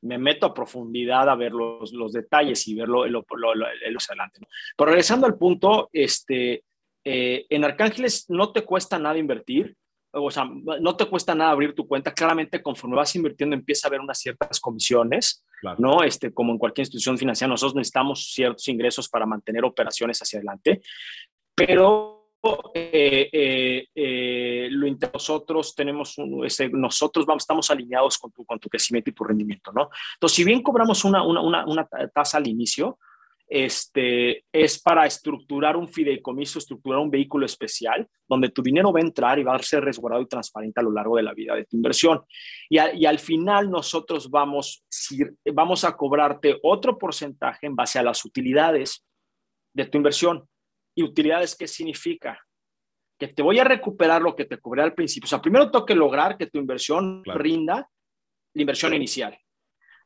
me meto a profundidad a ver los, los detalles y verlo lo, lo, lo, adelante. Pero regresando al punto, este, eh, en Arcángeles no te cuesta nada invertir, o sea, no te cuesta nada abrir tu cuenta. Claramente, conforme vas invirtiendo, empieza a haber unas ciertas comisiones, ¿no? Este, como en cualquier institución financiera, nosotros necesitamos ciertos ingresos para mantener operaciones hacia adelante, pero eh, eh, eh, lo nosotros tenemos un, ese, nosotros estamos alineados con tu, crecimiento y tu rendimiento, ¿no? Entonces, si bien cobramos una tasa al inicio, este, es para estructurar un fideicomiso, estructurar un vehículo especial donde tu dinero va a entrar y va a ser resguardado y transparente a lo largo de la vida de tu inversión. Y, y al final nosotros vamos, si, vamos a cobrarte otro porcentaje en base a las utilidades de tu inversión. ¿Y utilidades qué significa? Que te voy a recuperar lo que te cobré al principio. O sea, primero tengo que lograr que tu inversión rinda la inversión inicial.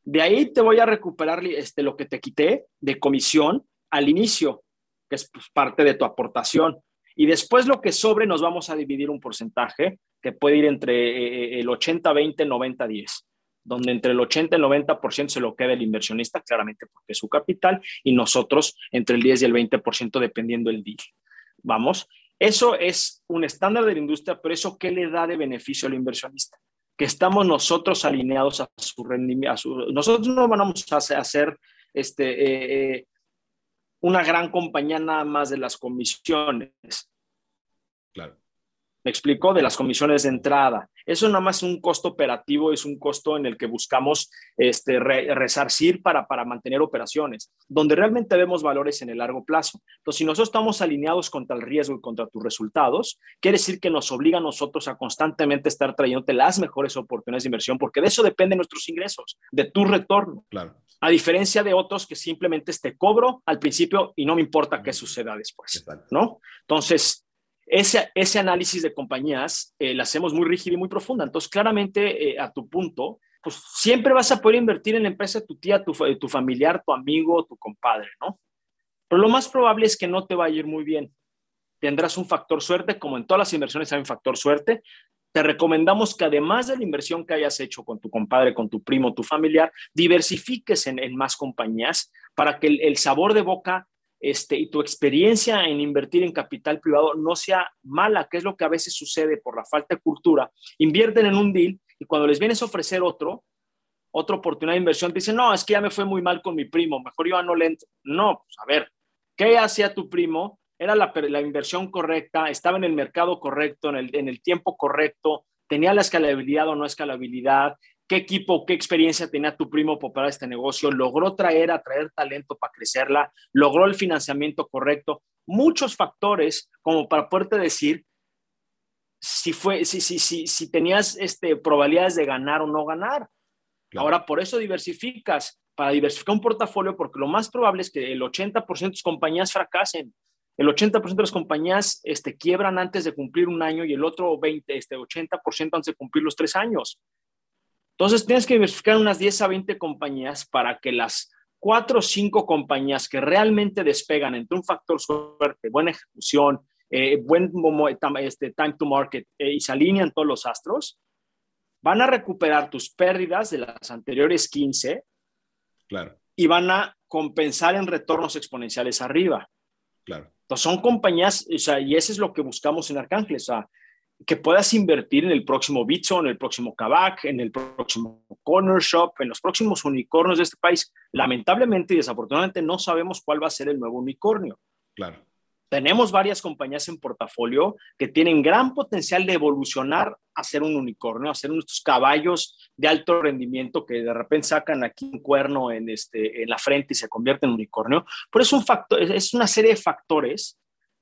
De ahí te voy a recuperar este, lo que te quité de comisión al inicio, que es pues, parte de tu aportación. Y después lo que sobre nos vamos a dividir un porcentaje que puede ir entre eh, el 80, 20, 90, 10 donde entre el 80 y el 90% se lo queda el inversionista, claramente porque es su capital, y nosotros entre el 10 y el 20% dependiendo del deal. Vamos, eso es un estándar de la industria, pero eso qué le da de beneficio al inversionista? Que estamos nosotros alineados a su rendimiento. nosotros no vamos a hacer este, eh, eh, una gran compañía nada más de las comisiones. Me explico, de las comisiones de entrada. Eso nada más es un costo operativo, es un costo en el que buscamos este, resarcir para, para mantener operaciones, donde realmente vemos valores en el largo plazo. Entonces, si nosotros estamos alineados contra el riesgo y contra tus resultados, quiere decir que nos obliga a nosotros a constantemente estar trayéndote las mejores oportunidades de inversión, porque de eso dependen nuestros ingresos, de tu retorno. Claro. A diferencia de otros que simplemente te cobro al principio y no me importa qué suceda después, ¿no? Entonces, ese, ese análisis de compañías eh, lo hacemos muy rígido y muy profunda. Entonces, claramente, eh, a tu punto, pues siempre vas a poder invertir en la empresa de tu tía, tu, tu familiar, tu amigo, tu compadre, ¿no? Pero lo más probable es que no te va a ir muy bien. Tendrás un factor suerte, como en todas las inversiones hay un factor suerte. Te recomendamos que además de la inversión que hayas hecho con tu compadre, con tu primo, tu familiar, diversifiques en, más compañías para que el sabor de boca este, y tu experiencia en invertir en capital privado no sea mala, que es lo que a veces sucede por la falta de cultura. Invierten en un deal y cuando les vienes a ofrecer otro, otra oportunidad de inversión, te dicen, no, es que ya me fue muy mal con mi primo, mejor yo no le entro. No, pues a ver, ¿qué hacía tu primo? Era la, la, inversión correcta, estaba en el mercado correcto, en el, en el tiempo correcto, tenía la escalabilidad o no escalabilidad, qué equipo, qué experiencia tenía tu primo para operar este negocio, logró traer, atraer talento para crecerla, logró el financiamiento correcto, muchos factores como para poderte decir si fue, si, si, si, si tenías este, probabilidades de ganar o no ganar. Ahora, por eso diversificas, para diversificar un portafolio, porque lo más probable es que el 80% de tus compañías fracasen. El 80% de las compañías este, quiebran antes de cumplir un año y el otro 20, este, 80% antes de cumplir los tres años. Entonces tienes que diversificar unas 10 a 20 compañías para que las cuatro o cinco compañías que realmente despegan entre un factor suerte, buena ejecución, eh, buen este, time to market eh, y se alinean todos los astros, van a recuperar tus pérdidas de las anteriores 15 claro. y van a compensar en retornos exponenciales arriba. Claro. Entonces son compañías, o sea, y eso es lo que buscamos en Arcángeles, o sea, que puedas invertir en el próximo Bitso, en el próximo Kavak, en el próximo Corner Shop, en los próximos unicornios de este país. Lamentablemente y desafortunadamente no sabemos cuál va a ser el nuevo unicornio. Claro. Tenemos varias compañías en portafolio que tienen gran potencial de evolucionar a ser un unicornio, a ser unos caballos de alto rendimiento que de repente sacan aquí un cuerno en, este, en la frente y se convierten en unicornio. Pero es, un factor, es una serie de factores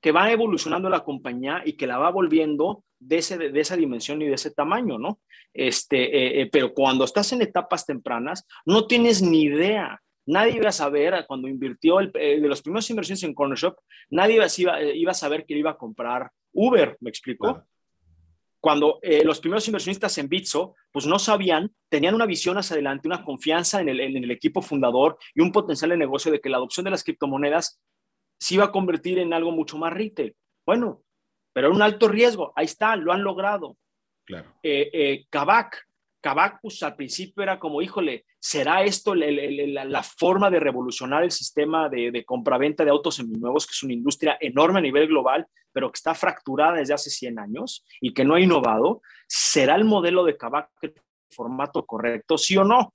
que va evolucionando la compañía y que la va volviendo de, ese, de esa dimensión y de ese tamaño, ¿no? Este, eh, eh, pero cuando estás en etapas tempranas, no tienes ni idea. Nadie iba a saber, cuando invirtió el, eh, de los primeros inversiones en Corner Shop, nadie iba, iba, a saber que iba a comprar Uber, ¿me explico? Cuando los primeros inversionistas en Bitso, pues no sabían, tenían una visión hacia adelante, una confianza en el, en el equipo fundador y un potencial de negocio de que la adopción de las criptomonedas se iba a convertir en algo mucho más retail. Bueno, pero un alto riesgo. Ahí está, lo han logrado. Claro. Eh, eh, Kavak, pues al principio era como, híjole, ¿será esto la, forma de revolucionar el sistema de, de compraventa de autos seminuevos, que es una industria enorme a nivel global, pero que está fracturada desde hace 100 años y que no ha innovado? ¿Será el modelo de Kavak el formato correcto, sí o no?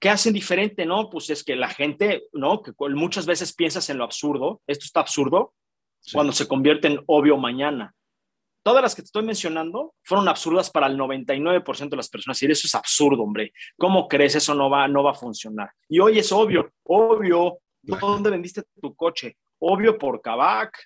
¿Qué hacen diferente? No, pues es que la gente, ¿no? Que muchas veces piensas en lo absurdo, esto está absurdo, cuando se convierte en obvio mañana. Todas las que te estoy mencionando fueron absurdas para el 99% de las personas. Y eso es absurdo, hombre. ¿Cómo crees eso no va, no va a funcionar? Y hoy es obvio, obvio. ¿Dónde vendiste tu coche? Obvio por Kavak.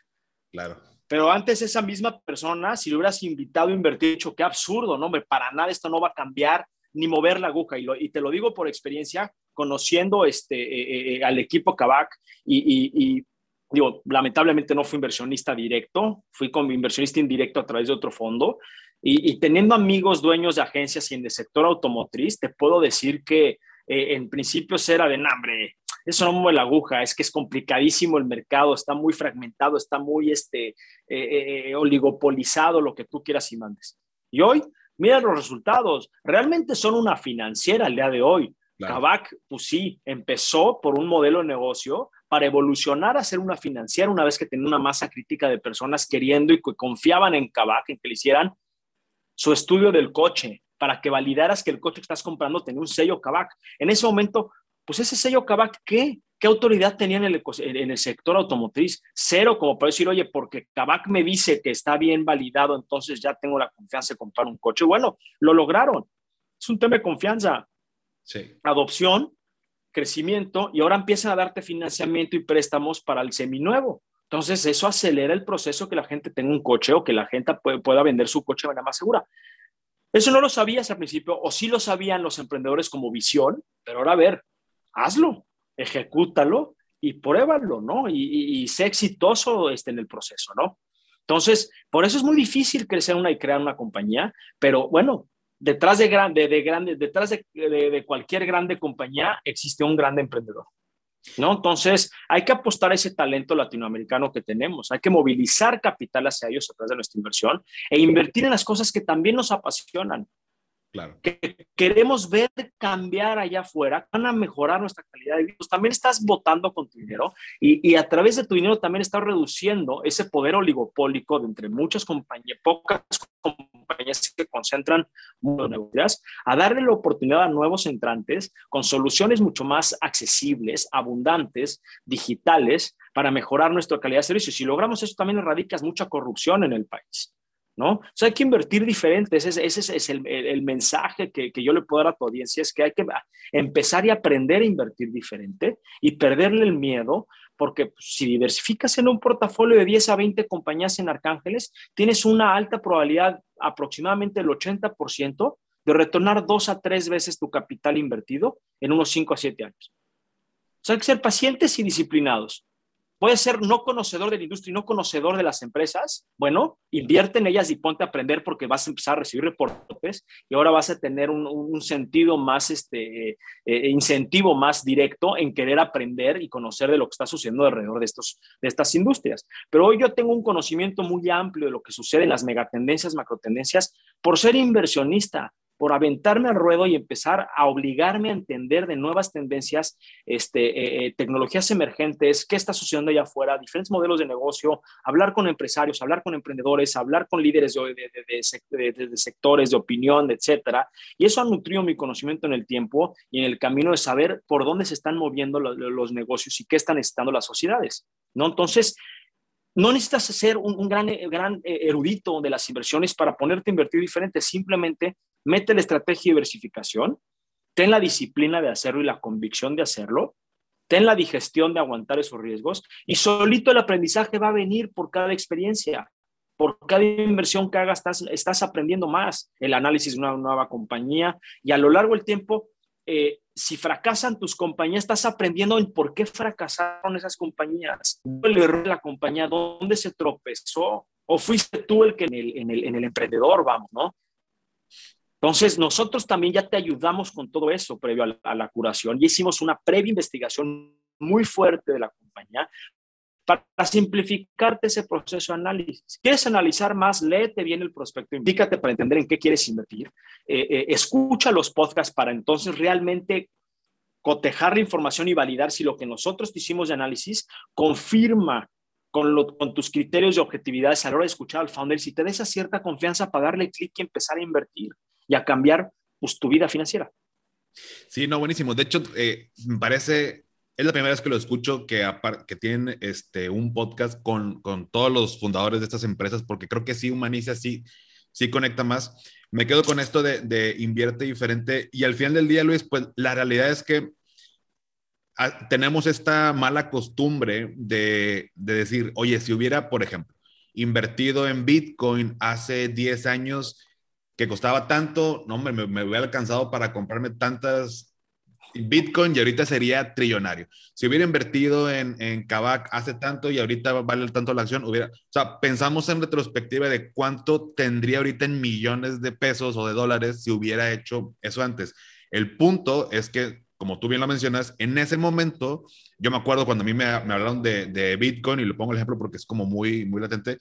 Claro. Pero antes esa misma persona, si lo hubieras invitado a invertir, dicho, qué absurdo, no, hombre, para nada esto no va a cambiar ni mover la aguja. Y, y te lo digo por experiencia, conociendo este, eh, eh, al equipo Kavak y, y, digo, lamentablemente no fui inversionista directo, fui como inversionista indirecto a través de otro fondo. Y, teniendo amigos dueños de agencias y en el sector automotriz, te puedo decir que eh, en principio era de hambre. Eso no mueve la aguja, es que es complicadísimo el mercado, está muy fragmentado, está muy este, eh, eh, oligopolizado, lo que tú quieras y mandes. Y hoy, mira los resultados, realmente son una financiera al día de hoy. Kavak, pues sí, empezó por un modelo de negocio para evolucionar a ser una financiera una vez que tenía una masa crítica de personas queriendo y que confiaban en Kavak, en que le hicieran su estudio del coche, para que validaras que el coche que estás comprando tenía un sello Kavak. En ese momento, pues ese sello Kavak, ¿qué? ¿Qué autoridad tenía en el, en el sector automotriz? Cero, como para decir, oye, porque Kavak me dice que está bien validado, entonces ya tengo la confianza de comprar un coche. Bueno, lo lograron. Es un tema de confianza adopción, crecimiento, y ahora empiezan a darte financiamiento y préstamos para el seminuevo. Entonces, eso acelera el proceso que la gente tenga un coche o que la gente pueda vender su coche de manera más segura. Eso no lo sabías al principio, o sí lo sabían los emprendedores como visión, pero ahora a ver, hazlo, ejecútalo y pruébalo, ¿no? Y, sé exitoso este, en el proceso, ¿no? Entonces, por eso es muy difícil crecer una y crear una compañía, pero bueno, detrás de, grande, de, grande, detrás de, de, cualquier grande compañía existe un grande emprendedor. ¿No? Entonces, hay que apostar a ese talento latinoamericano que tenemos, hay que movilizar capital hacia ellos a través de nuestra inversión e invertir en las cosas que también nos apasionan. Claro. Que queremos ver cambiar allá afuera, van a mejorar nuestra calidad de vida. Pues también estás votando con tu dinero y, a través de tu dinero también estás reduciendo ese poder oligopólico de entre muchas compañías, pocas compañías que concentran negocios, a darle la oportunidad a nuevos entrantes con soluciones mucho más accesibles, abundantes, digitales, para mejorar nuestra calidad de servicio. Si logramos eso, también erradicas mucha corrupción en el país. ¿No? O sea, hay que invertir diferente, ese, ese es el, el, mensaje que, que, yo le puedo dar a tu audiencia, es que hay que empezar y aprender a invertir diferente y perderle el miedo, porque pues, si diversificas en un portafolio de 10 a 20 compañías en Arcángeles, tienes una alta probabilidad, aproximadamente el 80%, de retornar dos a tres veces tu capital invertido en unos 5 a 7 años. O sea, hay que ser pacientes y disciplinados. Puedes ser no conocedor de la industria y no conocedor de las empresas. Bueno, invierte en ellas y ponte a aprender porque vas a empezar a recibir reportes y ahora vas a tener un, sentido más, este, eh, eh, incentivo más directo en querer aprender y conocer de lo que está sucediendo alrededor de, estos, de estas industrias. Pero hoy yo tengo un conocimiento muy amplio de lo que sucede en las megatendencias, macrotendencias, por ser inversionista, por aventarme al ruedo y empezar a obligarme a entender de nuevas tendencias, este, eh, eh, tecnologías emergentes, qué está sucediendo allá afuera, diferentes modelos de negocio, hablar con empresarios, hablar con emprendedores, hablar con líderes de, de, sectores, de opinión, etcétera. Y eso ha nutrido mi conocimiento en el tiempo y en el camino de saber por dónde se están moviendo los, los negocios y qué están necesitando las sociedades. ¿no? Entonces, no necesitas ser un, gran, eh, gran eh, erudito de las inversiones para ponerte a invertir diferente. Simplemente mete la estrategia de diversificación, ten la disciplina de hacerlo y la convicción de hacerlo, ten la digestión de aguantar esos riesgos y solito el aprendizaje va a venir por cada experiencia. Por cada inversión que hagas, estás, estás aprendiendo más el análisis de una nueva compañía y a lo largo del tiempo eh, si fracasan tus compañías, estás aprendiendo en por qué fracasaron esas compañías, el error de la compañía, dónde se tropezó, o fuiste tú el que en el, en el, en el emprendedor, vamos, ¿no? Entonces, nosotros también ya te ayudamos con todo eso previo a a la curación y hicimos una previa investigación muy fuerte de la compañía para simplificarte ese proceso de análisis. ¿Quieres analizar más? Léete bien el prospecto, indícate para entender en qué quieres invertir, eh, eh, escucha los podcasts para entonces realmente cotejar la información y validar si lo que nosotros hicimos de análisis confirma con, con, tus criterios de objetividad a la hora de escuchar al founder, si te da esa cierta confianza para darle clic y empezar a invertir y a cambiar pues, tu vida financiera. Sí, no, buenísimo. De hecho, eh, me parece es la primera vez que lo escucho que, que tienen este, un podcast con, con, todos los fundadores de estas empresas, porque creo que sí humaniza, sí, sí conecta más. Me quedo con esto de, de invierte diferente y al final del día, Luis, pues la realidad es que ah, tenemos esta mala costumbre de, de decir, oye, si hubiera, por ejemplo, invertido en Bitcoin hace 10 años que costaba tanto, no, me, me hubiera alcanzado para comprarme tantas Bitcoin y ahorita sería trillonario. Si hubiera invertido en, en Kavak hace tanto y ahorita vale tanto la acción, hubiera, o sea, pensamos en retrospectiva de cuánto tendría ahorita en millones de pesos o de dólares si hubiera hecho eso antes. El punto es que, como tú bien lo mencionas, en ese momento, yo me acuerdo cuando a mí me, me hablaron de, de, Bitcoin, y le pongo el ejemplo porque es como muy, muy latente,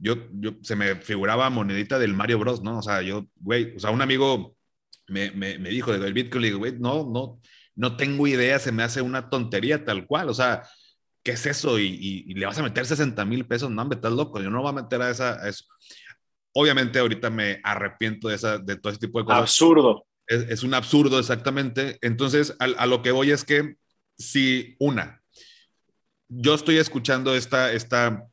yo, yo, se me figuraba monedita del Mario Bros, ¿no? O sea, yo, güey, o sea, un amigo me, me, me dijo del Bitcoin, le digo, güey, no, no, no tengo idea, se me hace una tontería tal cual, o sea, ¿qué es eso? Y, le vas a meter 60 mil pesos, no, me estás loco, yo no voy a meter a, esa, eso. Obviamente ahorita me arrepiento de, esa, de todo ese tipo de cosas. Absurdo. Es, un absurdo, exactamente. Entonces, a, lo que voy es que si una, yo estoy escuchando esta, esta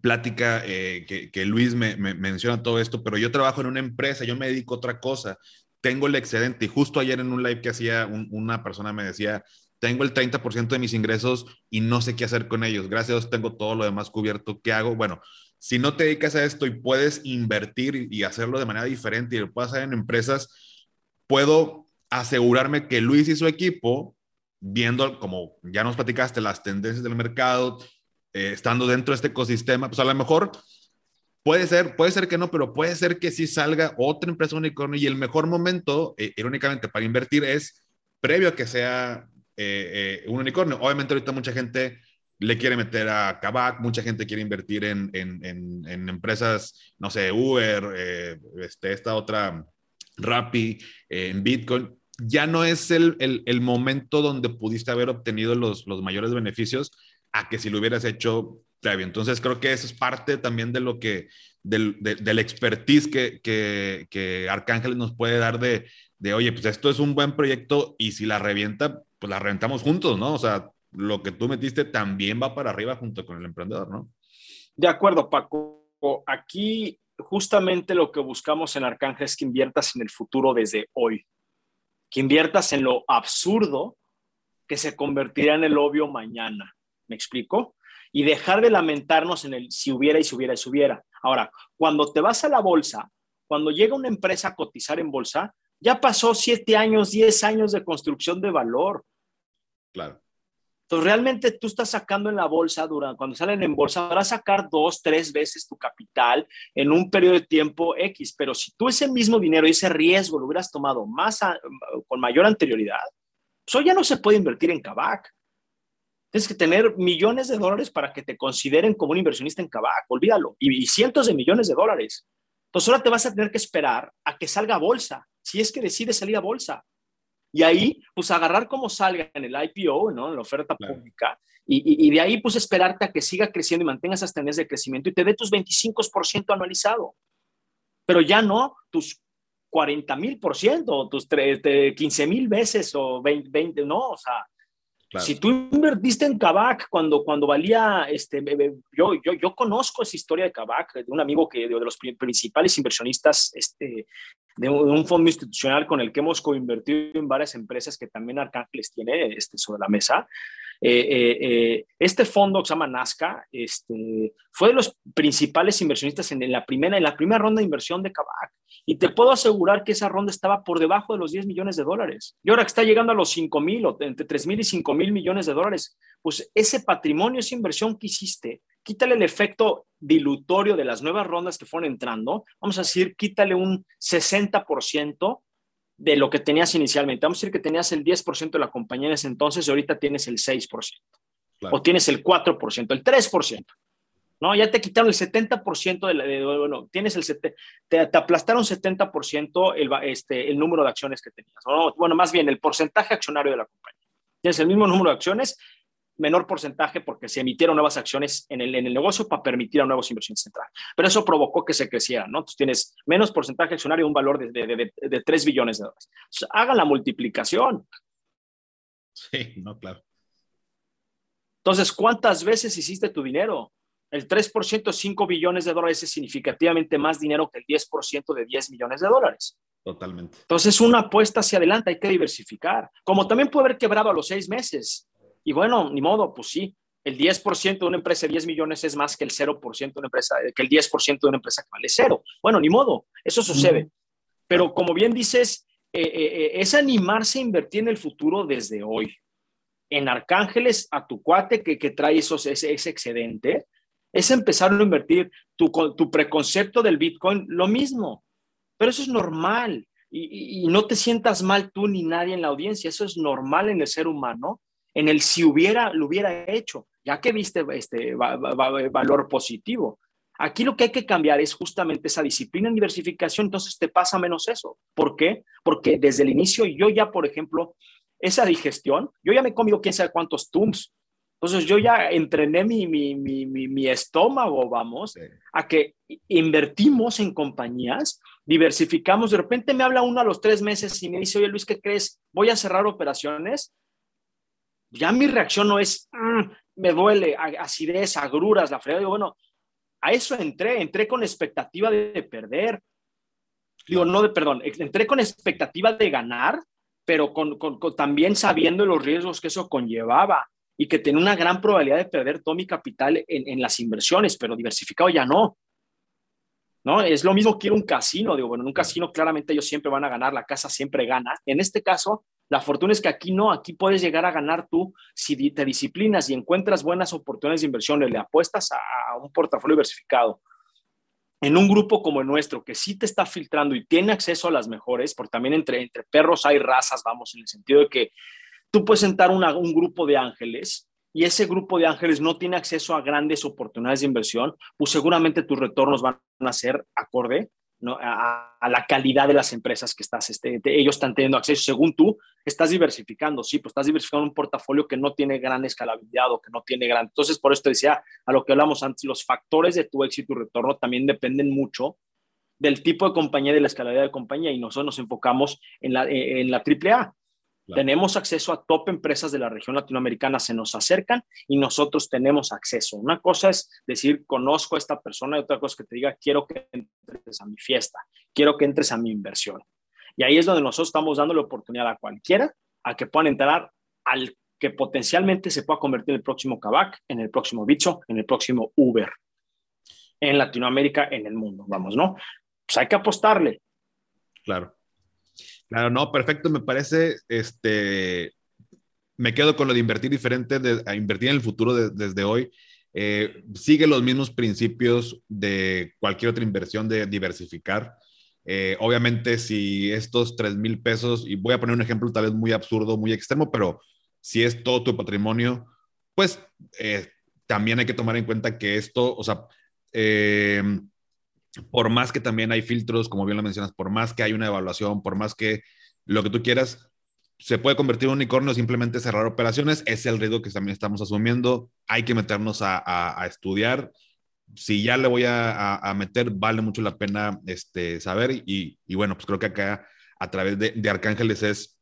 plática eh, que, Luis me, me, menciona todo esto, pero yo trabajo en una empresa, yo me dedico a otra cosa tengo el excedente. Y justo ayer en un live que hacía, una persona me decía, tengo el 30% de mis ingresos y no sé qué hacer con ellos. Gracias tengo todo lo demás cubierto. ¿Qué hago? Bueno, si no te dedicas a esto y puedes invertir y hacerlo de manera diferente y lo puedes hacer en empresas, puedo asegurarme que Luis y su equipo, viendo, como ya nos platicaste, las tendencias del mercado, eh, estando dentro de este ecosistema, pues a lo mejor Puede ser, puede ser que no, pero puede ser que sí salga otra empresa unicornio y el mejor momento, eh, irónicamente, para invertir es previo a que sea eh, un unicornio. Obviamente ahorita mucha gente le quiere meter a Kavak, mucha gente quiere invertir en, en, en, empresas, no sé, Uber, este, esta otra Rappi, en Bitcoin. Ya no es el, el, el, momento donde pudiste haber obtenido los, los mayores beneficios a que si lo hubieras hecho previo. Entonces creo que eso es parte también de lo que, del, del expertise que, que, que Arcángel nos puede dar de, de, oye, pues esto es un buen proyecto y si la revienta, pues la reventamos juntos, ¿no? O sea, lo que tú metiste también va para arriba junto con el emprendedor, ¿no? De acuerdo, Paco. Aquí justamente lo que buscamos en Arcángel es que inviertas en el futuro desde hoy, que inviertas en lo absurdo que se convertirá en el obvio mañana. ¿Me explico? y dejar de lamentarnos en el si hubiera y si hubiera y si hubiera. Ahora, cuando te vas a la bolsa, cuando llega una empresa a cotizar en bolsa, ya pasó siete años, diez años de construcción de valor. Claro. Entonces, realmente tú estás sacando en la bolsa, durante, cuando salen en bolsa, vas a sacar dos, tres veces tu capital en un periodo de tiempo X. Pero si tú ese mismo dinero y ese riesgo lo hubieras tomado más con mayor anterioridad, pues hoy ya no se puede invertir en Kavak. Tienes que tener millones de dólares para que te consideren como un inversionista en Kavak, olvídalo, y, cientos de millones de dólares. Entonces ahora te vas a tener que esperar a que salga bolsa si es que decide salir a bolsa. Y ahí, pues agarrar como salga en el IPO, ¿no? En la oferta pública, y, de ahí, pues esperarte a que siga creciendo y mantengas esas tendencias de crecimiento y te dé tus 25% anualizado. Pero ya no tus 40 mil por ciento, tus 15 mil veces o 20, 20, no, o sea, si tú invertiste en Kavak cuando, cuando valía, este, yo, yo, yo conozco esa historia de Kavak, de un amigo que, de, los principales inversionistas este, de un, fondo institucional con el que hemos coinvertido en varias empresas que también Arcángeles tiene este, sobre la mesa. Eh, eh, eh, este fondo que se llama Nazca este, fue de los principales inversionistas en, la primera, en la primera ronda de inversión de Kavak. Y te puedo asegurar que esa ronda estaba por debajo de los 10 millones de dólares. Y ahora que está llegando a los 5 mil o entre 3 mil y 5 mil millones de dólares, pues ese patrimonio, esa inversión que hiciste, quítale el efecto dilutorio de las nuevas rondas que fueron entrando, vamos a decir, quítale un 60% de lo que tenías inicialmente. Vamos a decir que tenías el 10% de la compañía en ese entonces y ahorita tienes el 6%. O tienes el 4%, el 3%. ¿no? Ya te quitaron el 70% de, la, bueno, tienes el, te, te aplastaron 70% el, este, el número de acciones que tenías, Bueno, más bien el porcentaje accionario de la compañía. Tienes el mismo número de acciones, menor porcentaje porque se emitieron nuevas acciones en el, en el negocio para permitir a nuevos inversiones entrar. Pero eso provocó que se creciera, ¿no? Entonces tienes menos porcentaje accionario, un valor de, de, de, 3 billones de dólares. hagan la multiplicación. Sí, no, claro. Entonces, ¿cuántas veces hiciste tu dinero? El 3%, 5 billones de dólares es significativamente más dinero que el 10% de 10 millones de dólares. Totalmente. Entonces, una apuesta hacia adelante, hay que diversificar. Como también puede haber quebrado a los seis meses. Y bueno, ni modo, pues sí, el 10% de una empresa de 10 millones es más que el 0% de una empresa, que el 10% de una empresa que vale cero. Bueno, ni modo, eso sucede. Pero como bien dices, eh, eh, eh, es animarse a invertir en el futuro desde hoy. En Arcángeles, a tu cuate que, que trae esos, ese, ese excedente, es empezar a invertir tu, tu preconcepto del Bitcoin, lo mismo. Pero eso es normal y, no te sientas mal tú ni nadie en la audiencia. Eso es normal en el ser humano, en el si hubiera, lo hubiera hecho, ya que viste este valor positivo. Aquí lo que hay que cambiar es justamente esa disciplina en diversificación, entonces te pasa menos eso. ¿Por qué? Porque desde el inicio yo ya, por ejemplo, esa digestión, yo ya me he comido quién sabe cuántos tums, entonces yo ya entrené mi, mi, mi, mi estómago, vamos, a que invertimos en compañías, diversificamos. De repente me habla uno a los tres meses y me dice, oye Luis, ¿qué crees? Voy a cerrar operaciones. Ya mi reacción no es, mm, me duele, acidez, agruras, la fregada. Digo, bueno, a eso entré, entré con expectativa de perder. Digo, no de, perdón, entré con expectativa de ganar, pero con, con, también sabiendo los riesgos que eso conllevaba y que tiene una gran probabilidad de perder todo mi capital en, las inversiones, pero diversificado ya no. ¿No? Es lo mismo que ir a un casino. Digo, bueno, en un casino claramente ellos siempre van a ganar, la casa siempre gana. En este caso, la fortuna es que aquí no, aquí puedes llegar a ganar tú si te disciplinas y encuentras buenas oportunidades de inversión, le apuestas a, un portafolio diversificado. En un grupo como el nuestro, que sí te está filtrando y tiene acceso a las mejores, porque también entre, entre perros hay razas, vamos, en el sentido de que Tú puedes sentar un grupo de ángeles y ese grupo de ángeles no tiene acceso a grandes oportunidades de inversión, pues seguramente tus retornos van a ser acorde a, la calidad de las empresas que estás, este, ellos están teniendo acceso. Según tú, estás diversificando, sí, pues estás diversificando un portafolio que no tiene gran escalabilidad o que no tiene gran. Entonces, por eso te decía, a lo que hablamos antes, los factores de tu éxito y retorno también dependen mucho del tipo de compañía de la escalabilidad de compañía y nosotros nos enfocamos en la, en la AAA. Tenemos acceso a top empresas de la región latinoamericana, se nos acercan y nosotros tenemos acceso. Una cosa es decir, conozco a esta persona y otra cosa es que te diga, quiero que entres a mi fiesta, quiero que entres a mi inversión. Y ahí es donde nosotros estamos dando la oportunidad a cualquiera a que puedan entrar al que potencialmente se pueda convertir en el próximo Kavak, en el próximo Bicho, en el próximo Uber, en Latinoamérica, en el mundo, vamos, ¿no? Pues hay que apostarle. Claro. Claro, no, perfecto, me parece, este, me quedo con lo de invertir diferente, de, a invertir en el futuro desde hoy. Eh, sigue los mismos principios de cualquier otra inversión de diversificar. Eh, obviamente, si estos 3 mil pesos, y voy a poner un ejemplo tal vez muy absurdo, muy extremo, pero si es todo tu patrimonio, pues eh, también hay que tomar en cuenta que esto, o sea, por más que también hay filtros, como bien lo mencionas, por más que hay una evaluación, por más que lo que tú quieras, se puede convertir en un unicornio simplemente cerrar operaciones. Es el riesgo que también estamos asumiendo. Hay que meternos a, estudiar. Si ya le voy a, meter, vale mucho la pena este, saber. Y, bueno, pues creo que acá a través de, Arcángeles es,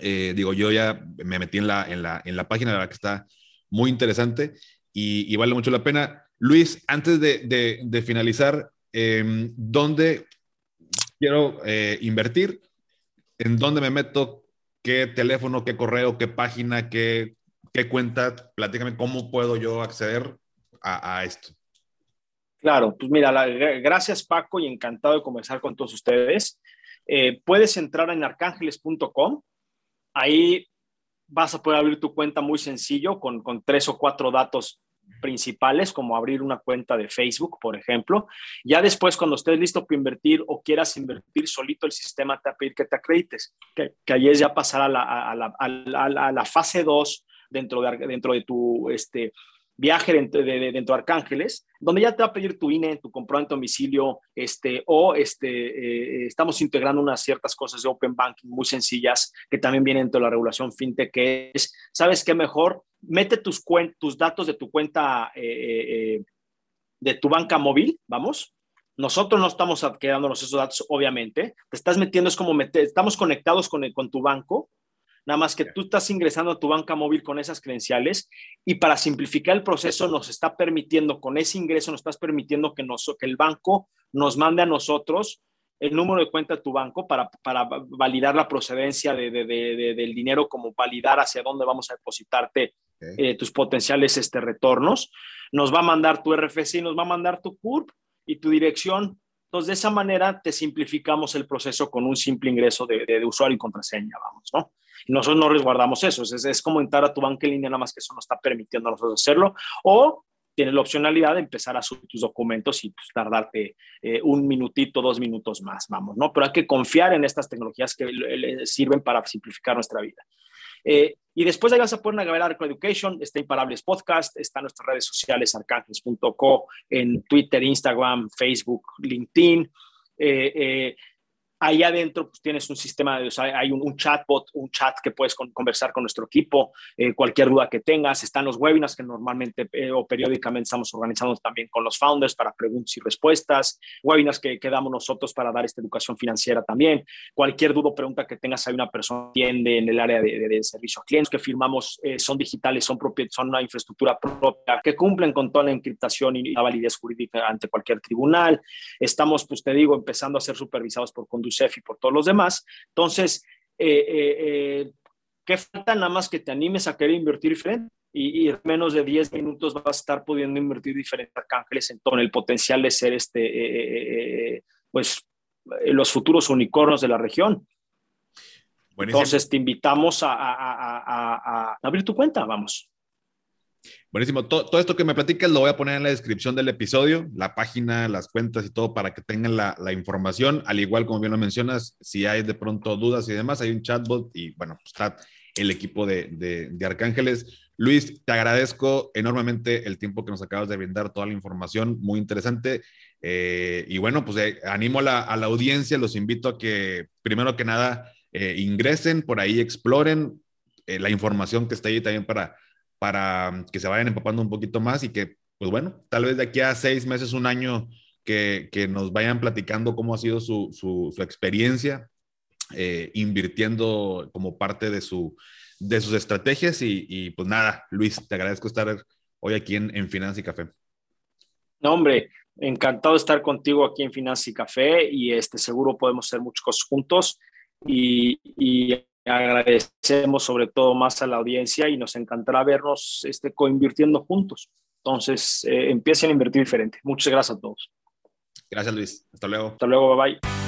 eh, digo, yo ya me metí en la, en la, en la página, la verdad que está muy interesante y, vale mucho la pena. Luis, antes de, finalizar, eh, ¿dónde quiero eh, invertir? ¿En dónde me meto? ¿Qué teléfono, qué correo, qué página, qué, qué cuenta? Platícame cómo puedo yo acceder a, esto. Claro, pues mira, gracias Paco y encantado de conversar con todos ustedes. Eh, puedes entrar en arcángeles.com. Ahí vas a poder abrir tu cuenta muy sencillo con, con tres o cuatro datos principales, como abrir una cuenta de Facebook, por ejemplo. Ya después, cuando estés listo para invertir o quieras invertir solito, el sistema te va a pedir que te acredites, que, que ahí es ya pasar a la, a la, a la, fase 2 dentro de, dentro de tu este, viaje dentro de, dentro de Arcángeles, donde ya te va a pedir tu INE, tu comprobante domicilio, este, o este, eh, estamos integrando unas ciertas cosas de Open Banking muy sencillas que también vienen dentro de la regulación FinTech, que es, ¿sabes qué mejor? Mete tus, tus datos de tu cuenta, eh, eh, de tu banca móvil, vamos, nosotros no estamos quedándonos esos datos, obviamente. Te estás metiendo, es como meter, estamos conectados con, con tu banco Nada más que tú estás ingresando a tu banca móvil con esas credenciales y para simplificar el proceso nos está permitiendo, con ese ingreso nos estás permitiendo que, nos, que el banco nos mande a nosotros el número de cuenta de tu banco para, para validar la procedencia de, de, de, del dinero, como validar hacia dónde vamos a depositarte eh, tus potenciales este, retornos. Nos va a mandar tu RFC, nos va a mandar tu CURP y tu dirección. Entonces, de esa manera te simplificamos el proceso con un simple ingreso de, usuario y contraseña, vamos, ¿no? nosotros no resguardamos eso. Es, es, como entrar a tu banca en línea, nada más que eso no está permitiendo a nosotros hacerlo. O tienes la opcionalidad de empezar a subir tus documentos y pues, tardarte eh, un minutito, dos minutos más, vamos, ¿no? Pero hay que confiar en estas tecnologías que sirven para simplificar nuestra vida. Eh, y después ahí vas a poder navegar Arco Education, está Imparables Podcast, está en nuestras redes sociales, arcángeles.co, en Twitter, Instagram, Facebook, LinkedIn. Eh, Ahí adentro pues, tienes un sistema, de, hay un, chatbot, un chat que puedes conversar con nuestro equipo, eh, cualquier duda que tengas. Están los webinars que normalmente eh, o periódicamente estamos organizando también con los founders para preguntas y respuestas, webinars que, que, damos nosotros para dar esta educación financiera también. Cualquier duda o pregunta que tengas, hay una persona que atiende en el área de, de, servicio a clientes que firmamos, eh, son digitales, son, son una infraestructura propia, que cumplen con toda la encriptación y la validez jurídica ante cualquier tribunal. Estamos, pues te digo, empezando a ser supervisados por conducir y por todos los demás. Entonces, eh, eh, eh, ¿qué falta? Nada más que te animes a querer invertir diferente y, en menos de 10 minutos vas a estar pudiendo invertir diferentes arcángeles en todo el potencial de ser este, pues, los futuros unicornios de la región. Entonces te invitamos a abrir tu cuenta, vamos. Buenísimo. Todo, esto que me platicas lo voy a poner en la descripción del episodio, la página, las cuentas y todo para que tengan la, información. Al igual como bien lo mencionas, si hay de pronto dudas y demás, hay un chatbot y bueno, pues está el equipo de, Arcángeles. Luis, te agradezco enormemente el tiempo que nos acabas de brindar, toda la información, muy interesante. Eh, y bueno, pues eh, animo a la, audiencia, los invito a que primero que nada eh, ingresen por ahí, exploren la información que está ahí también para para que se vayan empapando un poquito más y que, pues bueno, tal vez de aquí a seis meses, un año, que, que nos vayan platicando cómo ha sido su, su, experiencia eh, invirtiendo como parte de, su, de sus estrategias. Y, pues nada, Luis, te agradezco estar hoy aquí en, en Finanza y Café. No, hombre, encantado de estar contigo aquí en Finanza y Café y este, seguro podemos hacer muchas cosas juntos. Y, y agradecemos sobre todo más a la audiencia y nos encantará vernos este, coinvirtiendo juntos. Entonces, eh, empiecen a invertir diferente. Muchas gracias a todos. Gracias, Luis. Hasta luego. Hasta luego. Bye bye.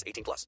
18 plus.